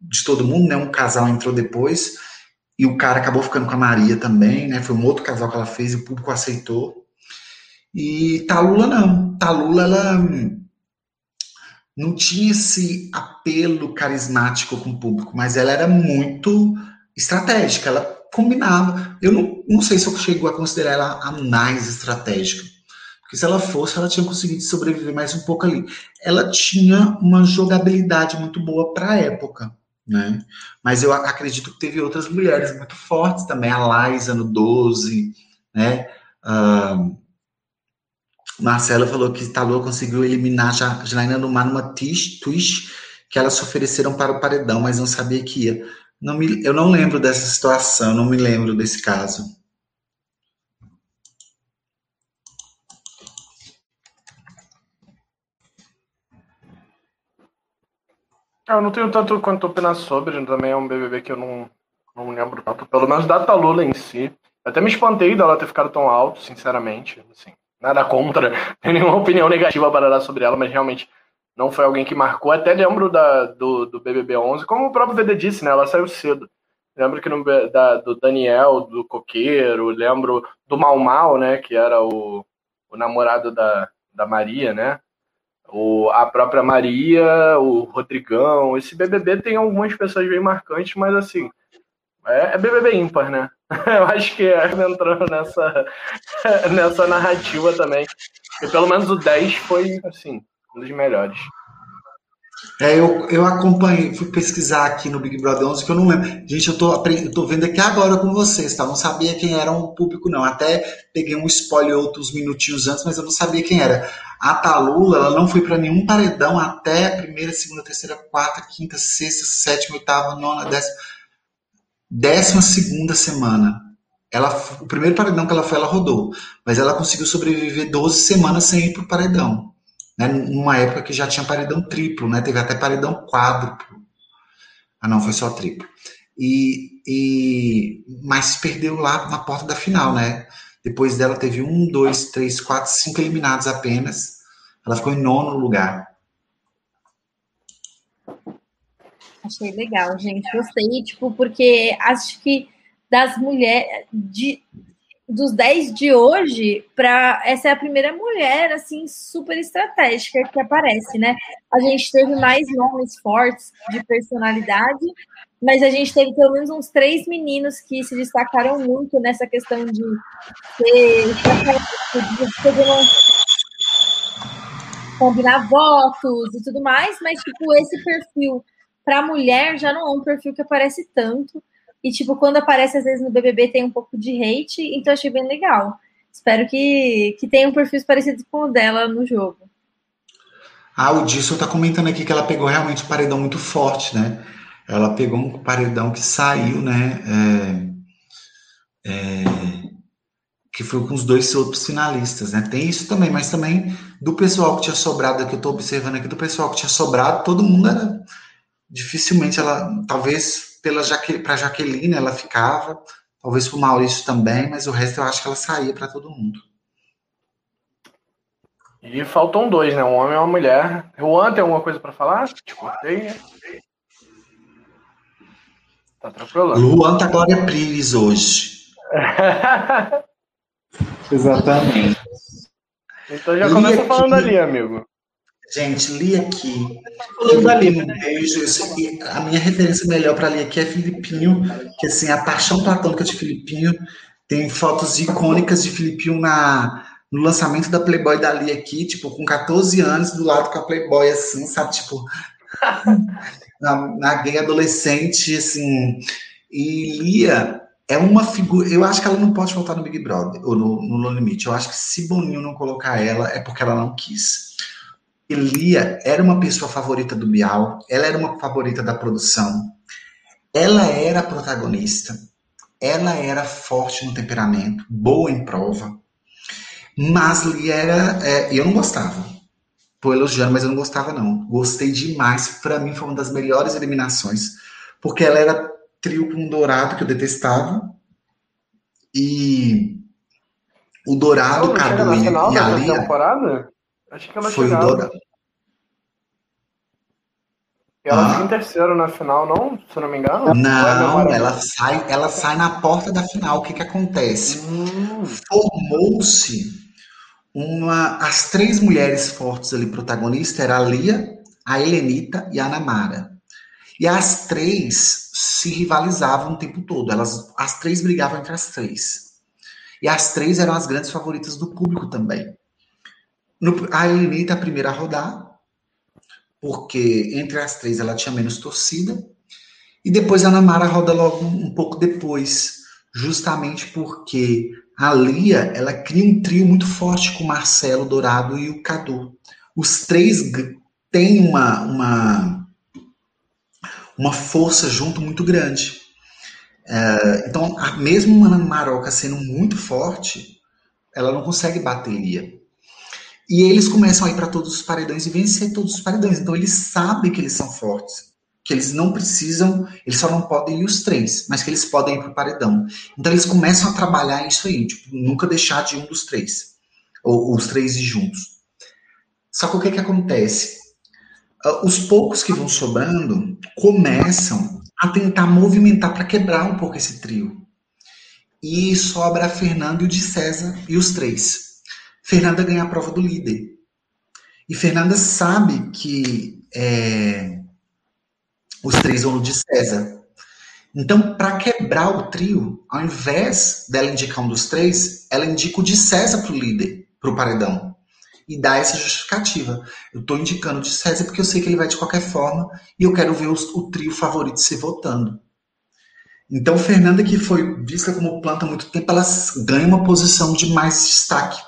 B: de todo mundo, né? Um casal entrou depois. E o cara acabou ficando com a Maria também, né? Foi um outro casal que ela fez e o público aceitou. E Talula não. Talula, ela não tinha esse apelo carismático com o público, mas ela era muito estratégica, ela combinava. Eu não, não sei se eu chego a considerar ela a mais estratégica, porque se ela fosse, ela tinha conseguido sobreviver mais um pouco ali. Ela tinha uma jogabilidade muito boa para a época, né? Mas eu acredito que teve outras mulheres muito fortes também, a Liza no 12, né? Uh, Marcela falou que Talô conseguiu eliminar a Janaína no mar numa twist, que elas ofereceram para o paredão, mas não sabia que ia. Não me, eu não lembro dessa situação, não me lembro desse caso.
A: Eu não tenho tanto quanto opinar sobre, também é um BBB que eu não, não lembro tanto, pelo menos da Talula em si. Até me espantei dela ter ficado tão alto, sinceramente, assim nada contra, nenhuma opinião negativa para dar sobre ela, mas realmente não foi alguém que marcou. Até lembro da, do, do BBB 11, como o próprio VD disse, né? Ela saiu cedo. Lembro que no, da, do Daniel, do Coqueiro, lembro do Mal Mal, né? Que era o, o namorado da, da Maria, né? O, a própria Maria, o Rodrigão. Esse BBB tem algumas pessoas bem marcantes, mas assim, é, é BBB ímpar, né? Eu acho que é entrando nessa, nessa narrativa também. E pelo menos o 10 foi, assim, um dos melhores.
B: É, eu, eu acompanhei, fui pesquisar aqui no Big Brother 11, que eu não lembro. Gente, eu tô, eu tô vendo aqui agora com vocês, tá? Não sabia quem era o público, não. Até peguei um spoiler outros minutinhos antes, mas eu não sabia quem era. A Talula, ela não foi para nenhum paredão até a primeira, segunda, terceira, quarta, quinta, sexta, sétima, oitava, nona, décima décima segunda semana. Ela, o primeiro paredão que ela foi, ela rodou, mas ela conseguiu sobreviver 12 semanas sem ir para o paredão. Né? Numa época que já tinha paredão triplo, né? teve até paredão quádruplo. Ah, não, foi só triplo. E, e, mas perdeu lá na porta da final, né? Depois dela teve um, dois, três, quatro, cinco eliminados apenas. Ela ficou em nono lugar.
D: Achei legal, gente. Gostei, tipo, porque acho que das mulheres de dos 10 de hoje, para essa é a primeira mulher assim super estratégica que aparece, né? A gente teve mais nomes fortes de personalidade, mas a gente teve pelo menos uns três meninos que se destacaram muito nessa questão de combinar votos e tudo mais, mas tipo esse perfil para mulher já não é um perfil que aparece tanto. E, tipo, quando aparece, às vezes, no BBB tem um pouco de hate, então achei bem legal. Espero que, que tenha um perfil parecido com o dela no jogo.
B: Ah, o Disson tá comentando aqui que ela pegou realmente um paredão muito forte, né? Ela pegou um paredão que saiu, né? É, é, que foi com os dois outros finalistas, né? Tem isso também, mas também do pessoal que tinha sobrado, que eu tô observando aqui, do pessoal que tinha sobrado, todo mundo era dificilmente ela, talvez pela Jaque, para Jaqueline ela ficava, talvez para o Maurício também, mas o resto eu acho que ela saía para todo mundo.
A: E faltam dois, né? Um homem e uma mulher. Juan, tem alguma coisa para falar? Te cortei.
B: Tá tranquilo. Luan tá Glória Pires hoje.
C: Exatamente.
A: Então já começa falando ali, amigo.
B: Gente, li aqui. Falando ali um beijo. A minha referência melhor para ler aqui é Filipinho, que assim, a paixão platônica de Filipinho. Tem fotos icônicas de Filipinho na, no lançamento da Playboy dali aqui, tipo, com 14 anos, do lado com a Playboy, assim, sabe? Tipo, na, na gay adolescente, assim. E Lia é uma figura. Eu acho que ela não pode voltar no Big Brother ou no, no No Limite. Eu acho que se Boninho não colocar ela, é porque ela não quis. Elia era uma pessoa favorita do Bial, ela era uma favorita da produção, ela era protagonista, ela era forte no temperamento, boa em prova, mas Lia era. É, eu não gostava. Tô elogiando, mas eu não gostava, não. Gostei demais. Para mim, foi uma das melhores eliminações, porque ela era trio com um dourado que eu detestava. E o dourado, Cadu e, e a Lia.
A: Temporada? Acho que ela
B: foi chegava. o dourado.
A: Ela ah. fica em terceiro na final, não? Se não me engano?
B: Não, é ela sai, ela sai na porta da final. O que que acontece? Hum. Formou-se uma. As três mulheres fortes ali protagonistas era a Lia, a Helenita e a Anamara. E as três se rivalizavam o tempo todo. Elas, as três brigavam entre as três. E as três eram as grandes favoritas do público também. No, a Helenita, a primeira a rodar, porque entre as três ela tinha menos torcida. E depois a Namara roda logo um pouco depois, justamente porque a Lia ela cria um trio muito forte com o Marcelo Dourado e o Cadu. Os três têm uma, uma, uma força junto muito grande. É, então, mesmo uma Maroca sendo muito forte, ela não consegue bater Lia. E eles começam a ir para todos os paredões e vencer todos os paredões. Então eles sabem que eles são fortes, que eles não precisam, eles só não podem ir os três, mas que eles podem ir para o paredão. Então eles começam a trabalhar isso aí, tipo, nunca deixar de um dos três, ou, ou os três ir juntos. Só que o que, que acontece? Uh, os poucos que vão sobrando começam a tentar movimentar para quebrar um pouco esse trio. E sobra a Fernando e o de César e os três. Fernanda ganha a prova do líder. E Fernanda sabe que é, os três vão de César. Então, para quebrar o trio, ao invés dela indicar um dos três, ela indica o de César para o líder, para o paredão. E dá essa justificativa. Eu estou indicando o de César porque eu sei que ele vai de qualquer forma e eu quero ver os, o trio favorito se votando. Então, Fernanda, que foi vista como planta há muito tempo, ela ganha uma posição de mais destaque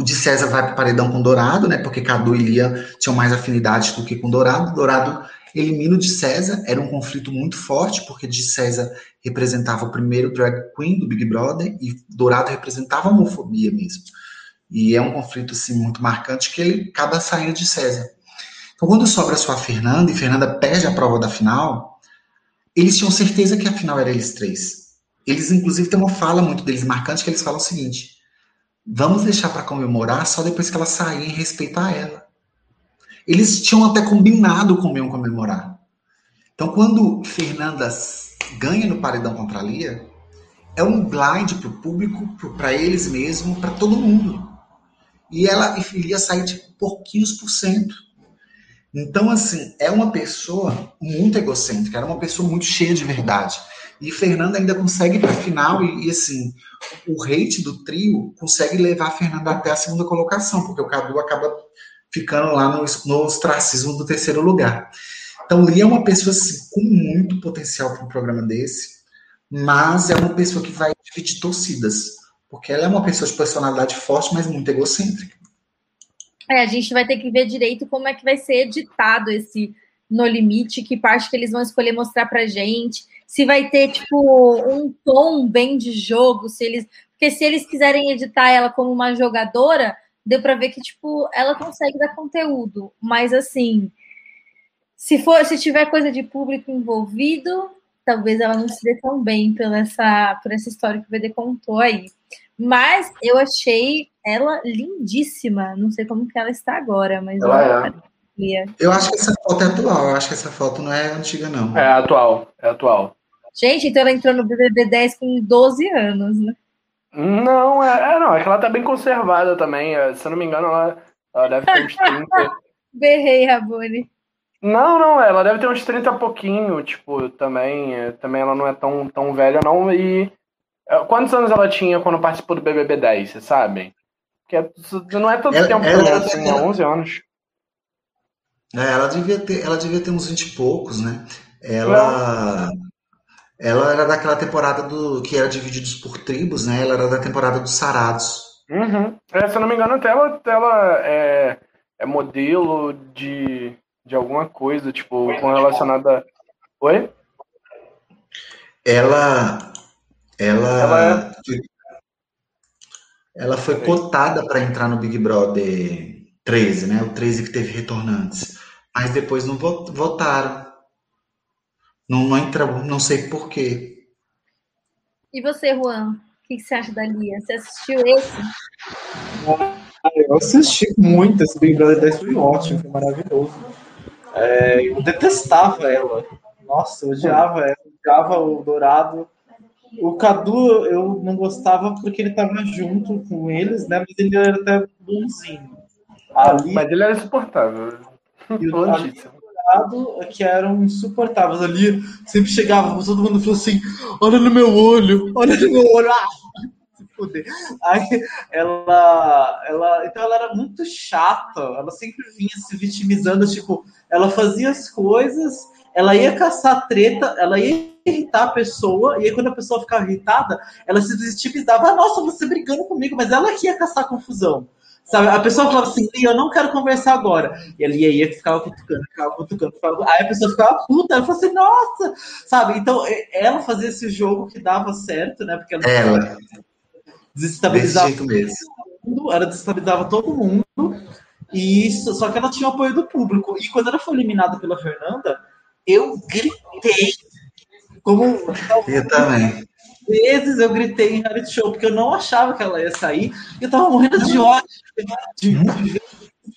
B: o de César vai para o paredão com Dourado, né? Porque Cadu e Lia tinham mais afinidade do que com Dourado. Dourado elimina o de César, era um conflito muito forte, porque de César representava o primeiro drag queen do Big Brother e Dourado representava a homofobia mesmo. E é um conflito assim muito marcante que ele acaba saindo de César. Então, quando sobra só a Fernanda e Fernanda perde a prova da final, eles tinham certeza que a final era eles três. Eles, inclusive, têm uma fala muito deles marcante que eles falam o seguinte: Vamos deixar para comemorar só depois que ela sair e respeitar ela. Eles tinham até combinado como iam comemorar. Então, quando Fernanda ganha no paredão contra a Lia, é um blind para o público, para eles mesmos, para todo mundo. E ela e Lia de pouquinhos por cento. Então, assim, é uma pessoa muito egocêntrica, era uma pessoa muito cheia de verdade. E Fernanda ainda consegue para a final, e, e, assim, o rate do trio consegue levar a Fernanda até a segunda colocação, porque o Cadu acaba ficando lá no, no ostracismo do terceiro lugar. Então, Lia é uma pessoa assim, com muito potencial para um programa desse, mas é uma pessoa que vai dividir torcidas, porque ela é uma pessoa de personalidade forte, mas muito egocêntrica.
D: É, a gente vai ter que ver direito como é que vai ser editado esse No Limite, que parte que eles vão escolher mostrar pra gente se vai ter, tipo, um tom bem de jogo, se eles. Porque se eles quiserem editar ela como uma jogadora, deu para ver que, tipo, ela consegue dar conteúdo. Mas assim, se for, se tiver coisa de público envolvido, talvez ela não se dê tão bem pela essa, por essa história que o VD contou aí. Mas eu achei ela lindíssima. Não sei como que ela está agora, mas ela é.
B: Eu acho que essa foto é atual, eu acho que essa foto não é antiga, não.
A: É atual, é atual.
D: Gente, então ela entrou no BBB 10 com 12 anos, né?
A: Não, é, é, não, é que ela tá bem conservada também. É, se eu não me engano, ela, ela deve ter uns 30.
D: Berrei, Rabone.
A: Não, não, ela deve ter uns 30 pouquinho, tipo, também. É, também ela não é tão, tão velha, não. E. Quantos anos ela tinha quando participou do BBB 10, vocês sabem? Porque não é tanto ela, tempo ela, assim, ela, 11 anos.
B: É, ela devia ter, ela devia ter uns 20 e poucos, né? Ela. Ela era daquela temporada do que era divididos por tribos, né? Ela era da temporada dos Sarados.
A: Uhum. É, se eu não me engano, até ela, ela é, é modelo de, de alguma coisa, tipo, com relacionada. Oi?
B: Ela. Ela. Ela, é... ela foi cotada para entrar no Big Brother 13, né? O 13 que teve retornantes. Mas depois não votaram. Não, não entrou, não sei porquê.
D: E você, Juan? O que, você acha da Lia? Você assistiu esse?
C: Eu assisti muito esse Big Brother 10, foi ótimo, foi maravilhoso. É, eu detestava ela. Nossa, eu odiava ela, odiava o Dourado. O Cadu eu não gostava porque ele estava junto com eles, né? Mas ele era até bonzinho.
A: Ali, mas ele era insuportável. E o
C: lado que eram insuportáveis. Ali, sempre chegava, todo mundo falou assim: olha no meu olho, olha no meu olho, ah! Aí ela, ela, então ela era muito chata, ela sempre vinha se vitimizando, tipo, ela fazia as coisas, ela ia caçar treta, ela ia irritar a pessoa, e aí quando a pessoa ficava irritada, ela se vitimizava, ah, nossa, você brigando comigo, mas ela que ia caçar confusão. Sabe? A pessoa falava assim, eu não quero conversar agora. E ali ia ficava cutucando, ficava cutucando, ficava... aí a pessoa ficava puta, ela falou assim, nossa, sabe? Então ela fazia esse jogo que dava certo, né? Porque ela,
B: ela.
C: desestabilizava todo mundo, ela desestabilizava todo mundo, e isso, só que ela tinha o apoio do público. E quando ela foi eliminada pela Fernanda, eu gritei como.
B: Eu também
C: vezes eu gritei em reality show, porque eu não achava que ela ia sair. E eu tava morrendo de ódio de,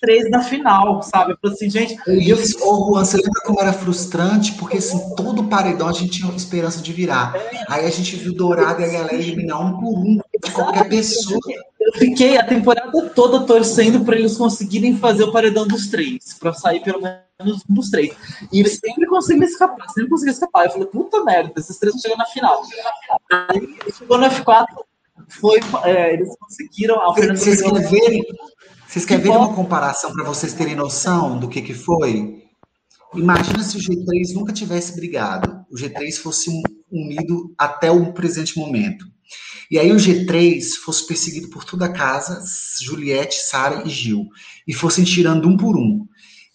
C: três na final, sabe? Eu falei assim, gente.
B: E eu, oh, Juan, você lembra como era frustrante? Porque assim, todo paredão a gente tinha esperança de virar. Aí a gente viu Dourado e a galera eliminar um por um de qualquer pessoa.
C: Eu fiquei a temporada toda torcendo para eles conseguirem fazer o paredão dos três, para sair pelo menos um dos três. E eles sempre conseguiram escapar, sempre conseguiram escapar. Eu falei, puta merda, esses três vão chegar na final. Aí chegou no F4, foi, é, eles conseguiram. A
B: vocês querem ver, vocês querem ver uma comparação para vocês terem noção do que, que foi? Imagina se o G3 nunca tivesse brigado, o G3 fosse unido até o presente momento. E aí o G3 fosse perseguido por toda a casa, Juliette, Sara e Gil, e fossem tirando um por um.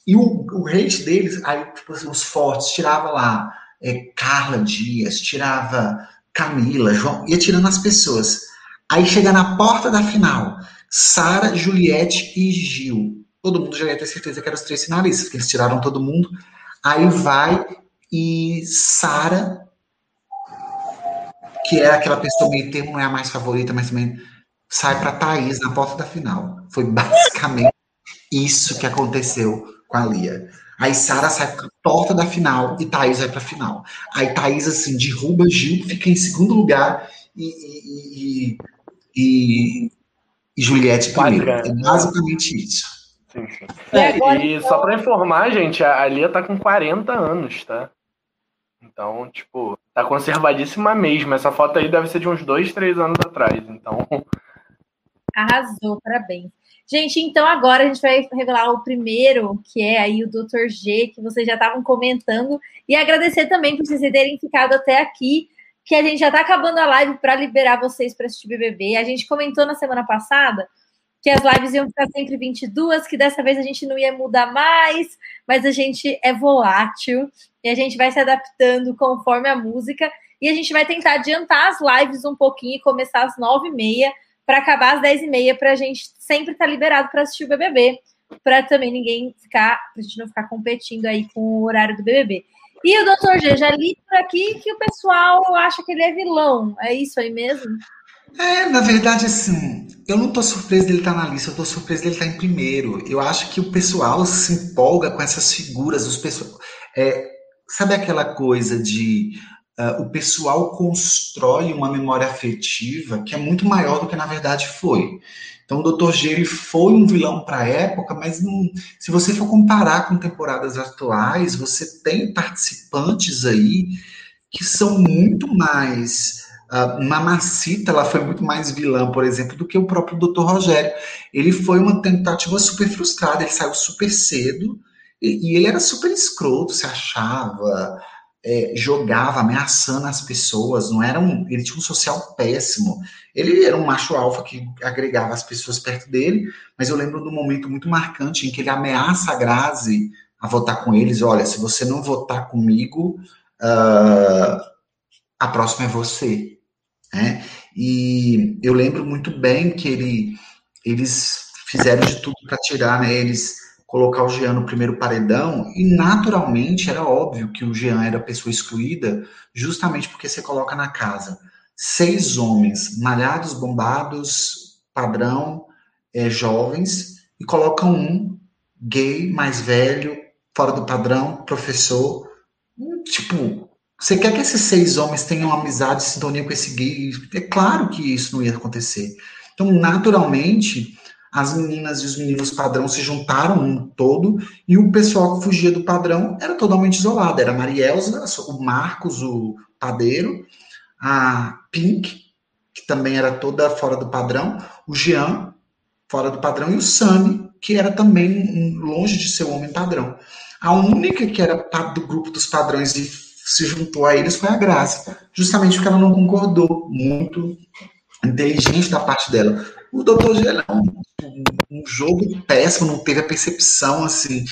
B: E o, o hate deles, aí, tipo assim, os fortes, tirava lá é, Carla Dias, tirava Camila, João, ia tirando as pessoas. Aí chega na porta da final, Sara, Juliette e Gil. Todo mundo já ia ter certeza que eram os três finalistas, porque eles tiraram todo mundo. Aí vai e Sara que é aquela pessoa meio termo, não é a mais favorita, mas também sai para Thaís na porta da final. Foi basicamente isso que aconteceu com a Lia. Aí Sara sai para a porta da final e Thaís vai para a final. Aí Thaís, assim, derruba Gil, fica em segundo lugar e, e, e, e Juliette primeiro. É basicamente isso.
A: Sim, sim. É, e só para informar, gente, a Lia tá com 40 anos, tá? Então, tipo, tá conservadíssima mesmo. Essa foto aí deve ser de uns dois, três anos atrás. Então.
D: Arrasou, parabéns. Gente, então agora a gente vai revelar o primeiro, que é aí o Dr. G, que vocês já estavam comentando, e agradecer também por vocês terem ficado até aqui, que a gente já tá acabando a live para liberar vocês para assistir BBB. A gente comentou na semana passada que as lives iam ficar sempre 22, que dessa vez a gente não ia mudar mais, mas a gente é volátil e a gente vai se adaptando conforme a música e a gente vai tentar adiantar as lives um pouquinho e começar às 9h30 para acabar às 10h30 para a gente sempre estar tá liberado para assistir o BBB, para também ninguém ficar, para a gente não ficar competindo aí com o horário do BBB. E o Dr. G, já li por aqui que o pessoal acha que ele é vilão. É isso aí mesmo?
B: É, na verdade, assim, eu não tô surpreso dele estar tá na lista, eu tô surpreso dele estar tá em primeiro. Eu acho que o pessoal se empolga com essas figuras, os pessoal, é, sabe aquela coisa de uh, o pessoal constrói uma memória afetiva que é muito maior do que na verdade foi. Então, o Dr. G ele foi um vilão para a época, mas não, se você for comparar com temporadas atuais, você tem participantes aí que são muito mais Uh, Mamacita ela foi muito mais vilã, por exemplo, do que o próprio Dr. Rogério. Ele foi uma tentativa super frustrada, ele saiu super cedo e, ele era super escroto, se achava. é, jogava ameaçando as pessoas, não era um, ele tinha um social péssimo. Ele era um macho alfa que agregava as pessoas perto dele, mas eu lembro um momento muito marcante em que ele ameaça a Grazi a votar com eles. Olha, se você não votar comigo, uh, a próxima é você. Né? E eu lembro muito bem que ele, eles fizeram de tudo para tirar né, eles colocar o Jean no primeiro paredão, e naturalmente era óbvio que o Jean era pessoa excluída, justamente porque você coloca na casa seis homens malhados, bombados, padrão, é, jovens, e coloca um gay, mais velho, fora do padrão, professor. Tipo, você quer que esses seis homens tenham amizade, sintonia com esse gay? É claro que isso não ia acontecer. Então, naturalmente, as meninas e os meninos padrão se juntaram um todo e o pessoal que fugia do padrão era totalmente isolado. Era a Marielza, o Marcos, o padeiro, a Pink, que também era toda fora do padrão, o Jean, fora do padrão, e o Sami, que era também longe de ser o homem padrão. A única que era do grupo dos padrões e se juntou a eles foi a Graça, justamente porque ela não concordou. Muito inteligente da parte dela. O Dr. G é um, um, jogo péssimo, não teve a percepção assim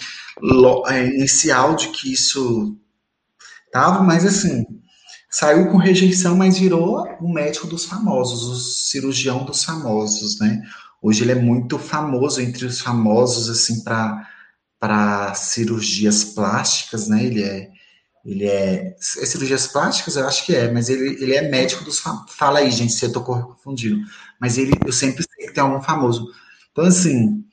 B: é, inicial de que isso tava, mas assim saiu com rejeição, mas virou o médico dos famosos, o cirurgião dos famosos, né? Hoje ele é muito famoso entre os famosos assim para para cirurgias plásticas, né? Ele é ele é, é cirurgias plásticas, eu acho que é, mas ele, ele é médico dos fala aí, gente, se eu tô confundindo mas ele, eu sempre sei que tem algum famoso. Então, assim,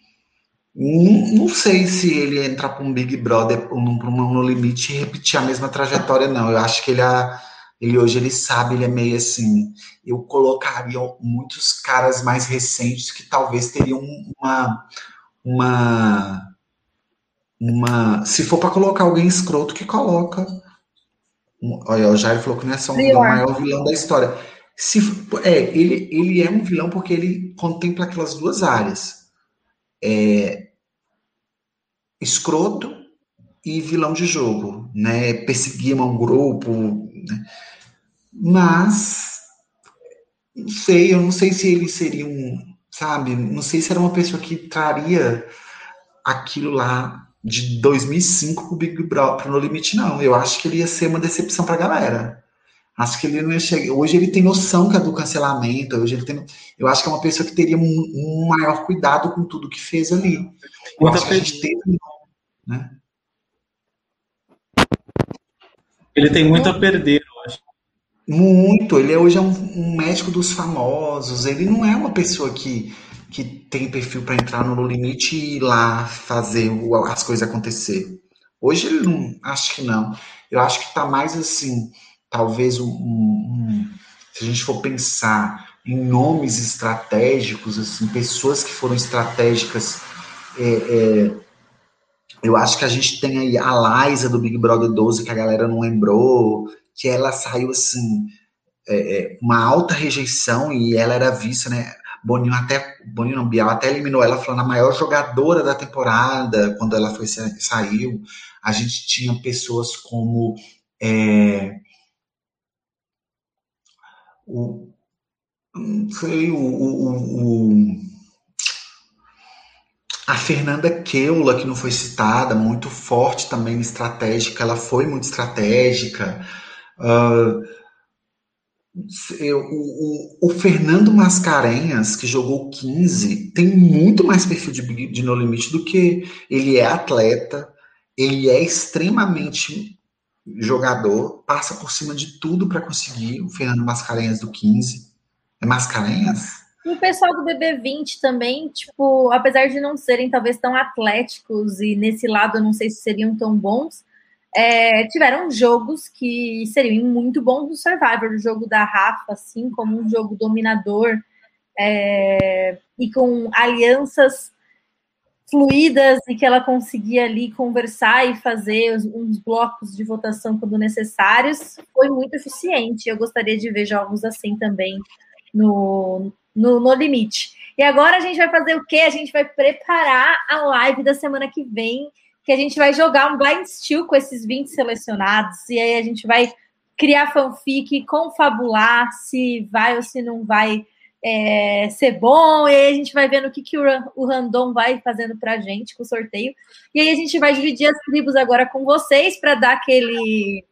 B: não, sei se ele entrar para um Big Brother ou um, No Limite e repetir a mesma trajetória, não. Eu acho que ele, a, ele hoje ele sabe, ele é meio assim. Eu colocaria muitos caras mais recentes que talvez teriam uma. uma uma se for para colocar alguém escroto que coloca olha o Jair falou que não é só um vilão, maior vilão da história se, é, ele, ele é um vilão porque ele contempla aquelas duas áreas. É, escroto e vilão de jogo, né? Perseguir um grupo, né? Mas não sei, eu não sei se ele seria um, sabe? Não sei se era uma pessoa que traria aquilo lá de 2005 pro Big Brother, No Limite, não. Eu acho que ele ia ser uma decepção pra galera. Acho que ele não ia chegar. Hoje ele tem noção que é do cancelamento. Hoje ele tem. Eu acho que é uma pessoa que teria um, um maior cuidado com tudo que fez ali. Eu acho que a gente teve, né?
C: Ele tem muito a perder, eu acho.
B: Muito. Ele é, hoje é um, um médico dos famosos. Ele não é uma pessoa que, que tem perfil para entrar no limite e ir lá fazer as coisas acontecer. Hoje ele não. Acho que não. Eu acho que está mais assim talvez um, um, se a gente for pensar em nomes estratégicos, assim, pessoas que foram estratégicas, é, é, eu acho que a gente tem aí a Liza do Big Brother 12, que a galera não lembrou, que ela saiu assim, é, é uma alta rejeição e ela era vista, né? Boninho até, Boninho não, Bial até eliminou ela falando a maior jogadora da temporada, quando ela foi saiu. A gente tinha pessoas como é, o, sei, o, o, o, a Fernanda Keula, que não foi citada, muito forte também, estratégica, ela foi muito estratégica. Uh, eu, o, o, Fernando Mascarenhas, que jogou 15, tem muito mais perfil de, de No Limite do que ele é atleta, ele é extremamente jogador, passa por cima de tudo para conseguir o Fernando Mascarenhas do 15. É Mascarenhas?
D: E o pessoal do BB20 também, tipo, apesar de não serem talvez tão atléticos e nesse lado eu não sei se seriam tão bons, é, tiveram jogos que seriam muito bons no Survivor, o jogo da Rafa, assim, como um jogo dominador é, e com alianças fluídas e que ela conseguia ali conversar e fazer uns blocos de votação quando necessários, foi muito eficiente. Eu gostaria de ver jogos assim também no, no, no limite. E agora a gente vai fazer o quê? A gente vai preparar a live da semana que vem que a gente vai jogar um blind steel com esses 20 selecionados, e aí a gente vai criar fanfic, confabular se vai ou se não vai é, ser bom, e aí a gente vai vendo o que, que o, o random vai fazendo pra gente com o sorteio. E aí a gente vai dividir as tribos agora com vocês para dar aquele,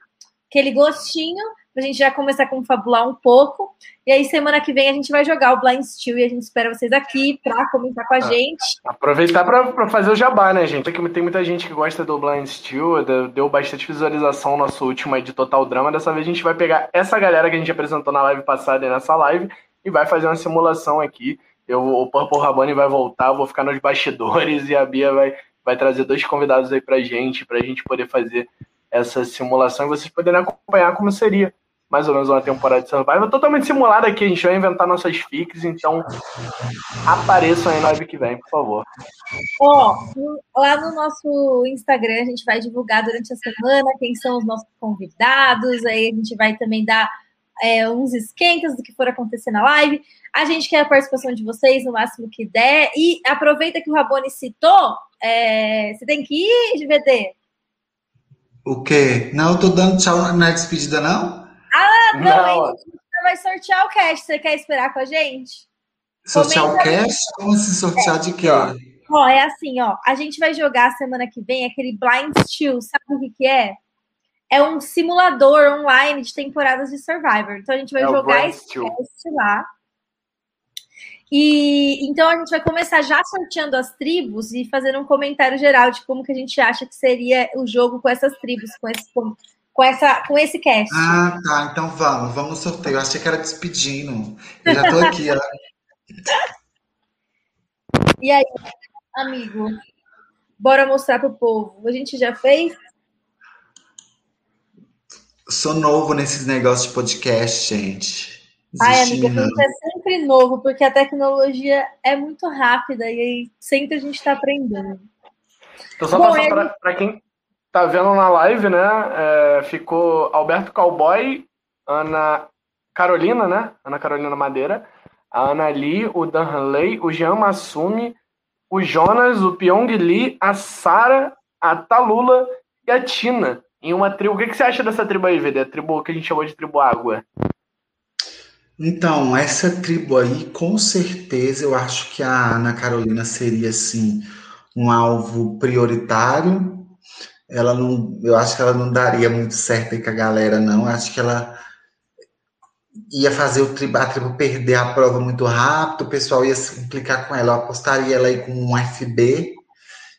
D: aquele gostinho pra gente já começar a confabular um pouco. E aí, semana que vem, a gente vai jogar o Blind Steel e a gente espera vocês aqui para comentar com a ah, gente.
A: Aproveitar para fazer o jabá, né, gente? Tem muita gente que gosta do Blind Steel, deu bastante visualização no nosso último aí de Total Drama. Dessa vez a gente vai pegar essa galera que a gente apresentou na live passada e nessa live e vai fazer uma simulação aqui. Eu, o Purple Rabani vai voltar, eu vou ficar nos bastidores e a Bia vai, vai trazer dois convidados aí pra gente, pra gente poder fazer essa simulação e vocês poderem acompanhar como seria mais ou menos uma temporada de Survival totalmente simulada aqui. A gente vai inventar nossas fics, então apareçam aí na live que vem, por favor.
D: Ó, oh, lá no nosso Instagram a gente vai divulgar durante a semana quem são os nossos convidados, aí a gente vai também dar é, uns esquentas do que for acontecer na live. A gente quer a participação de vocês no máximo que der. E aproveita que o Rabone citou, é, você tem que ir, GVD.
B: O quê? Não, eu tô dando tchau na despedida, não?
D: Ah, não, a gente vai sortear o cast. Você quer esperar com a gente?
B: Sortear Comenta... o cast? Como se sortear é. de quê?
D: Ó, é assim, ó. A gente vai jogar semana que vem aquele Blind Steel. Sabe o que, que é? É um simulador online de temporadas de Survivor. Então a gente vai é jogar esse cast lá. E então a gente vai começar já sorteando as tribos e fazendo um comentário geral de como que a gente acha que seria o jogo com essas tribos, com esses com, essa, com esse cast.
B: Ah, tá. Então vamos, vamos no sorteio. Eu achei que era despedindo. Eu já tô aqui, ó.
D: E aí, amigo? Bora mostrar pro povo. A gente já fez?
B: Sou novo nesses negócios de podcast, gente.
D: Ai, amiga, a gente é sempre novo, porque a tecnologia é muito rápida e aí sempre a gente está aprendendo.
A: Então, só Bom, passar ele... para quem tá vendo na live, né? É, ficou Alberto Cowboy, Ana Carolina, né? Ana Carolina Madeira, a Ana Lee, o Dan Hanley, o Jean Massumi, o Jonas, o Pyong Lee, a Sara, a Talula e a Tina. Em uma tribo. O que, que você acha dessa tribo aí, VD? A tribo que a gente chamou de tribo água.
B: Então, essa tribo aí, com certeza, eu acho que a Ana Carolina seria, assim, um alvo prioritário ela não, eu acho que ela não daria muito certo aí com a galera, não. Acho que ela ia fazer o tribo, a tribo perder a prova muito rápido, o pessoal ia se implicar com ela. Eu apostaria ela aí com um FB.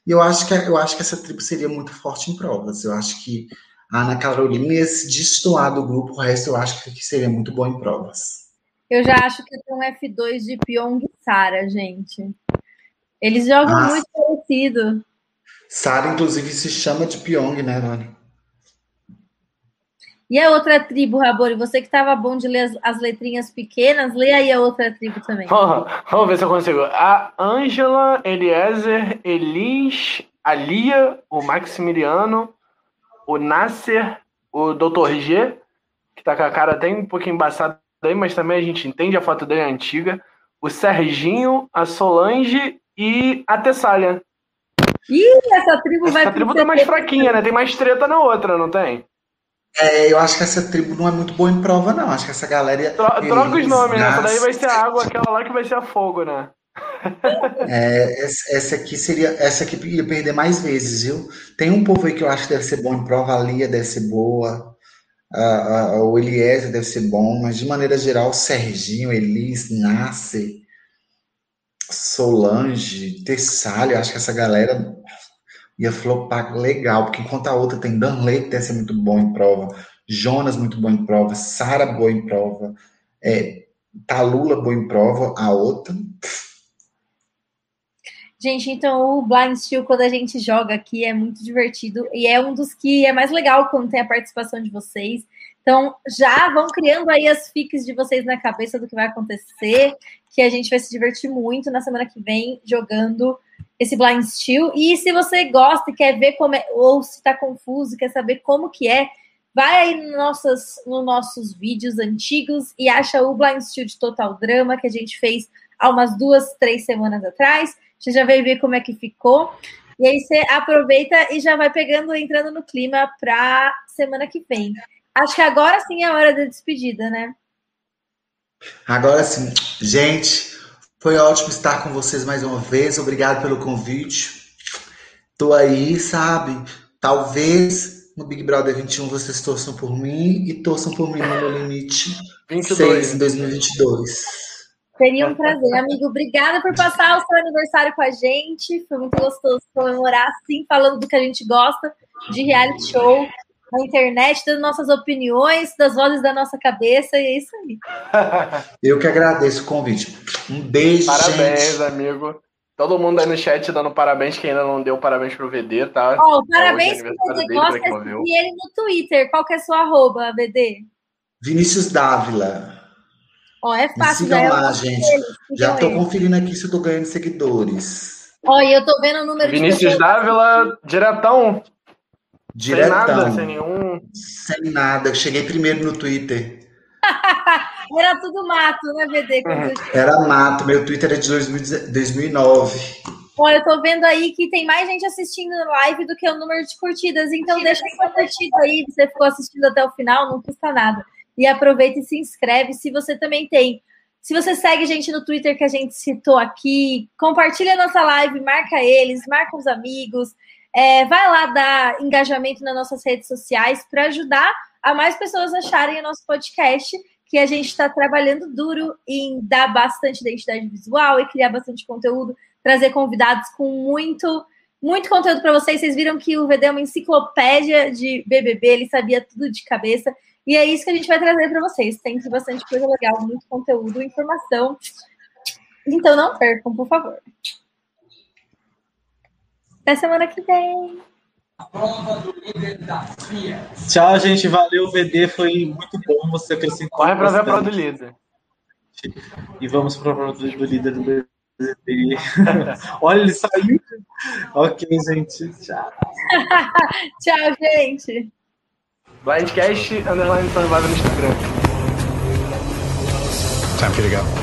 B: E eu acho que eu acho que essa tribo seria muito forte em provas. Eu acho que a Ana Carolina ia se destoar do grupo, o resto eu acho que seria muito bom em provas.
D: Eu já acho que tem um F2 de Pyong e Sara, gente. Eles jogam muito parecido.
B: Sara, inclusive, se chama de Pyong, né, Nani?
D: E a outra tribo, Rabori, você que estava bom de ler as, as, letrinhas pequenas, lê aí a outra tribo também.
A: Oh, vamos ver se eu consigo. A Ângela, Eliezer, Elis, a Lia, o Maximiliano, o Nasser, o Dr. G, que tá com a cara até um pouquinho embaçada aí, mas também a gente entende, a foto dele é antiga. O Serginho, a Solange e a Tessália.
D: Ih, essa tribo
A: essa
D: vai.
A: Essa tribo tá mais fraquinha, né? Tem mais treta na outra, não tem?
B: É, eu acho que essa tribo não é muito boa em prova, não. Acho que essa galera. Ia,
A: Tro troca os nomes, né? Essa daí vai ser a água, aquela lá que vai ser a fogo, né?
B: É, essa aqui seria. Essa aqui ia perder mais vezes, viu? Tem um povo aí que eu acho que deve ser bom em prova, a Lia deve ser boa, a, a, o Eliezer deve ser bom, mas de maneira geral, o Serginho, Elis, Nasce, Solange, Tessália, acho que essa galera ia flopar legal, porque enquanto a outra tem Danley, que deve ser muito bom em prova, Jonas muito bom em prova, Sara boa em prova, é, Talula boa em prova, a outra.
D: Gente, então o Blind Steel, quando a gente joga aqui, é muito divertido e é um dos que é mais legal quando tem a participação de vocês. Então, já vão criando aí as fics de vocês na cabeça do que vai acontecer, que a gente vai se divertir muito na semana que vem jogando esse Blind Steel. E se você gosta e quer ver como é, ou se está confuso, quer saber como que é, vai aí nos nossos, nos nossos vídeos antigos e acha o Blind Steel de Total Drama que a gente fez há umas duas, três semanas atrás. Você já veio ver como é que ficou. E aí você aproveita e já vai pegando, entrando no clima para semana que vem. Acho que agora sim é a hora da despedida, né?
B: Agora sim. Gente, foi ótimo estar com vocês mais uma vez. Obrigado pelo convite. Tô aí, sabe? Talvez no Big Brother 21 vocês torçam por mim e torçam por mim no meu limite 22. 6 em 2022.
D: Seria um prazer, amigo. Obrigada por passar o seu aniversário com a gente. Foi muito gostoso comemorar assim, falando do que a gente gosta de reality show na internet, dando nossas opiniões, das vozes da nossa cabeça, e é isso aí.
B: Eu que agradeço o convite. Um beijo.
A: Parabéns,
B: gente.
A: amigo. Todo mundo aí no chat dando parabéns, quem ainda não deu parabéns pro VD, tá?
D: Oh, parabéns é pro VD. Gosta de ele no Twitter. Qual que é a sua arroba, VD?
B: Vinícius Dávila.
D: Ó, oh, é fácil.
B: Me sigam lá, gente. Já tô conferindo aqui se eu tô ganhando seguidores.
D: Ó, oh, e eu tô vendo o número
A: Vinícius de Dávila, diretão.
B: Diretão.
A: Sem nada, sem nenhum.
B: Sem nada. Eu cheguei primeiro no Twitter.
D: Era tudo mato, né, VD?
B: Uhum. Era mato. Meu Twitter é de 2009.
D: Olha, eu tô vendo aí que tem mais gente assistindo live do que o número de curtidas. Então, deixa sua curtida aí. Você ficou assistindo até o final, não custa nada. E aproveita e se inscreve. Se você também tem. Se você segue a gente no Twitter que a gente citou aqui, compartilha a nossa live, marca eles, marca os amigos. É, vai lá dar engajamento nas nossas redes sociais para ajudar a mais pessoas acharem o nosso podcast, que a gente está trabalhando duro em dar bastante identidade visual e criar bastante conteúdo, trazer convidados com muito, muito conteúdo para vocês. Vocês viram que o VD é uma enciclopédia de BBB, ele sabia tudo de cabeça. E é isso que a gente vai trazer para vocês. Tem bastante coisa legal, muito conteúdo, informação. Então não percam, por favor. Até semana que vem.
C: Tchau, gente. Valeu, VD. Foi muito bom você acrescentar.
A: Corre para ver a prova do líder.
C: E vamos para a prova do líder do BBB. Olha, ele saiu. ok, gente. Tchau.
D: Tchau, gente.
A: Blindcast, underline no Instagram.
E: Time for you to go.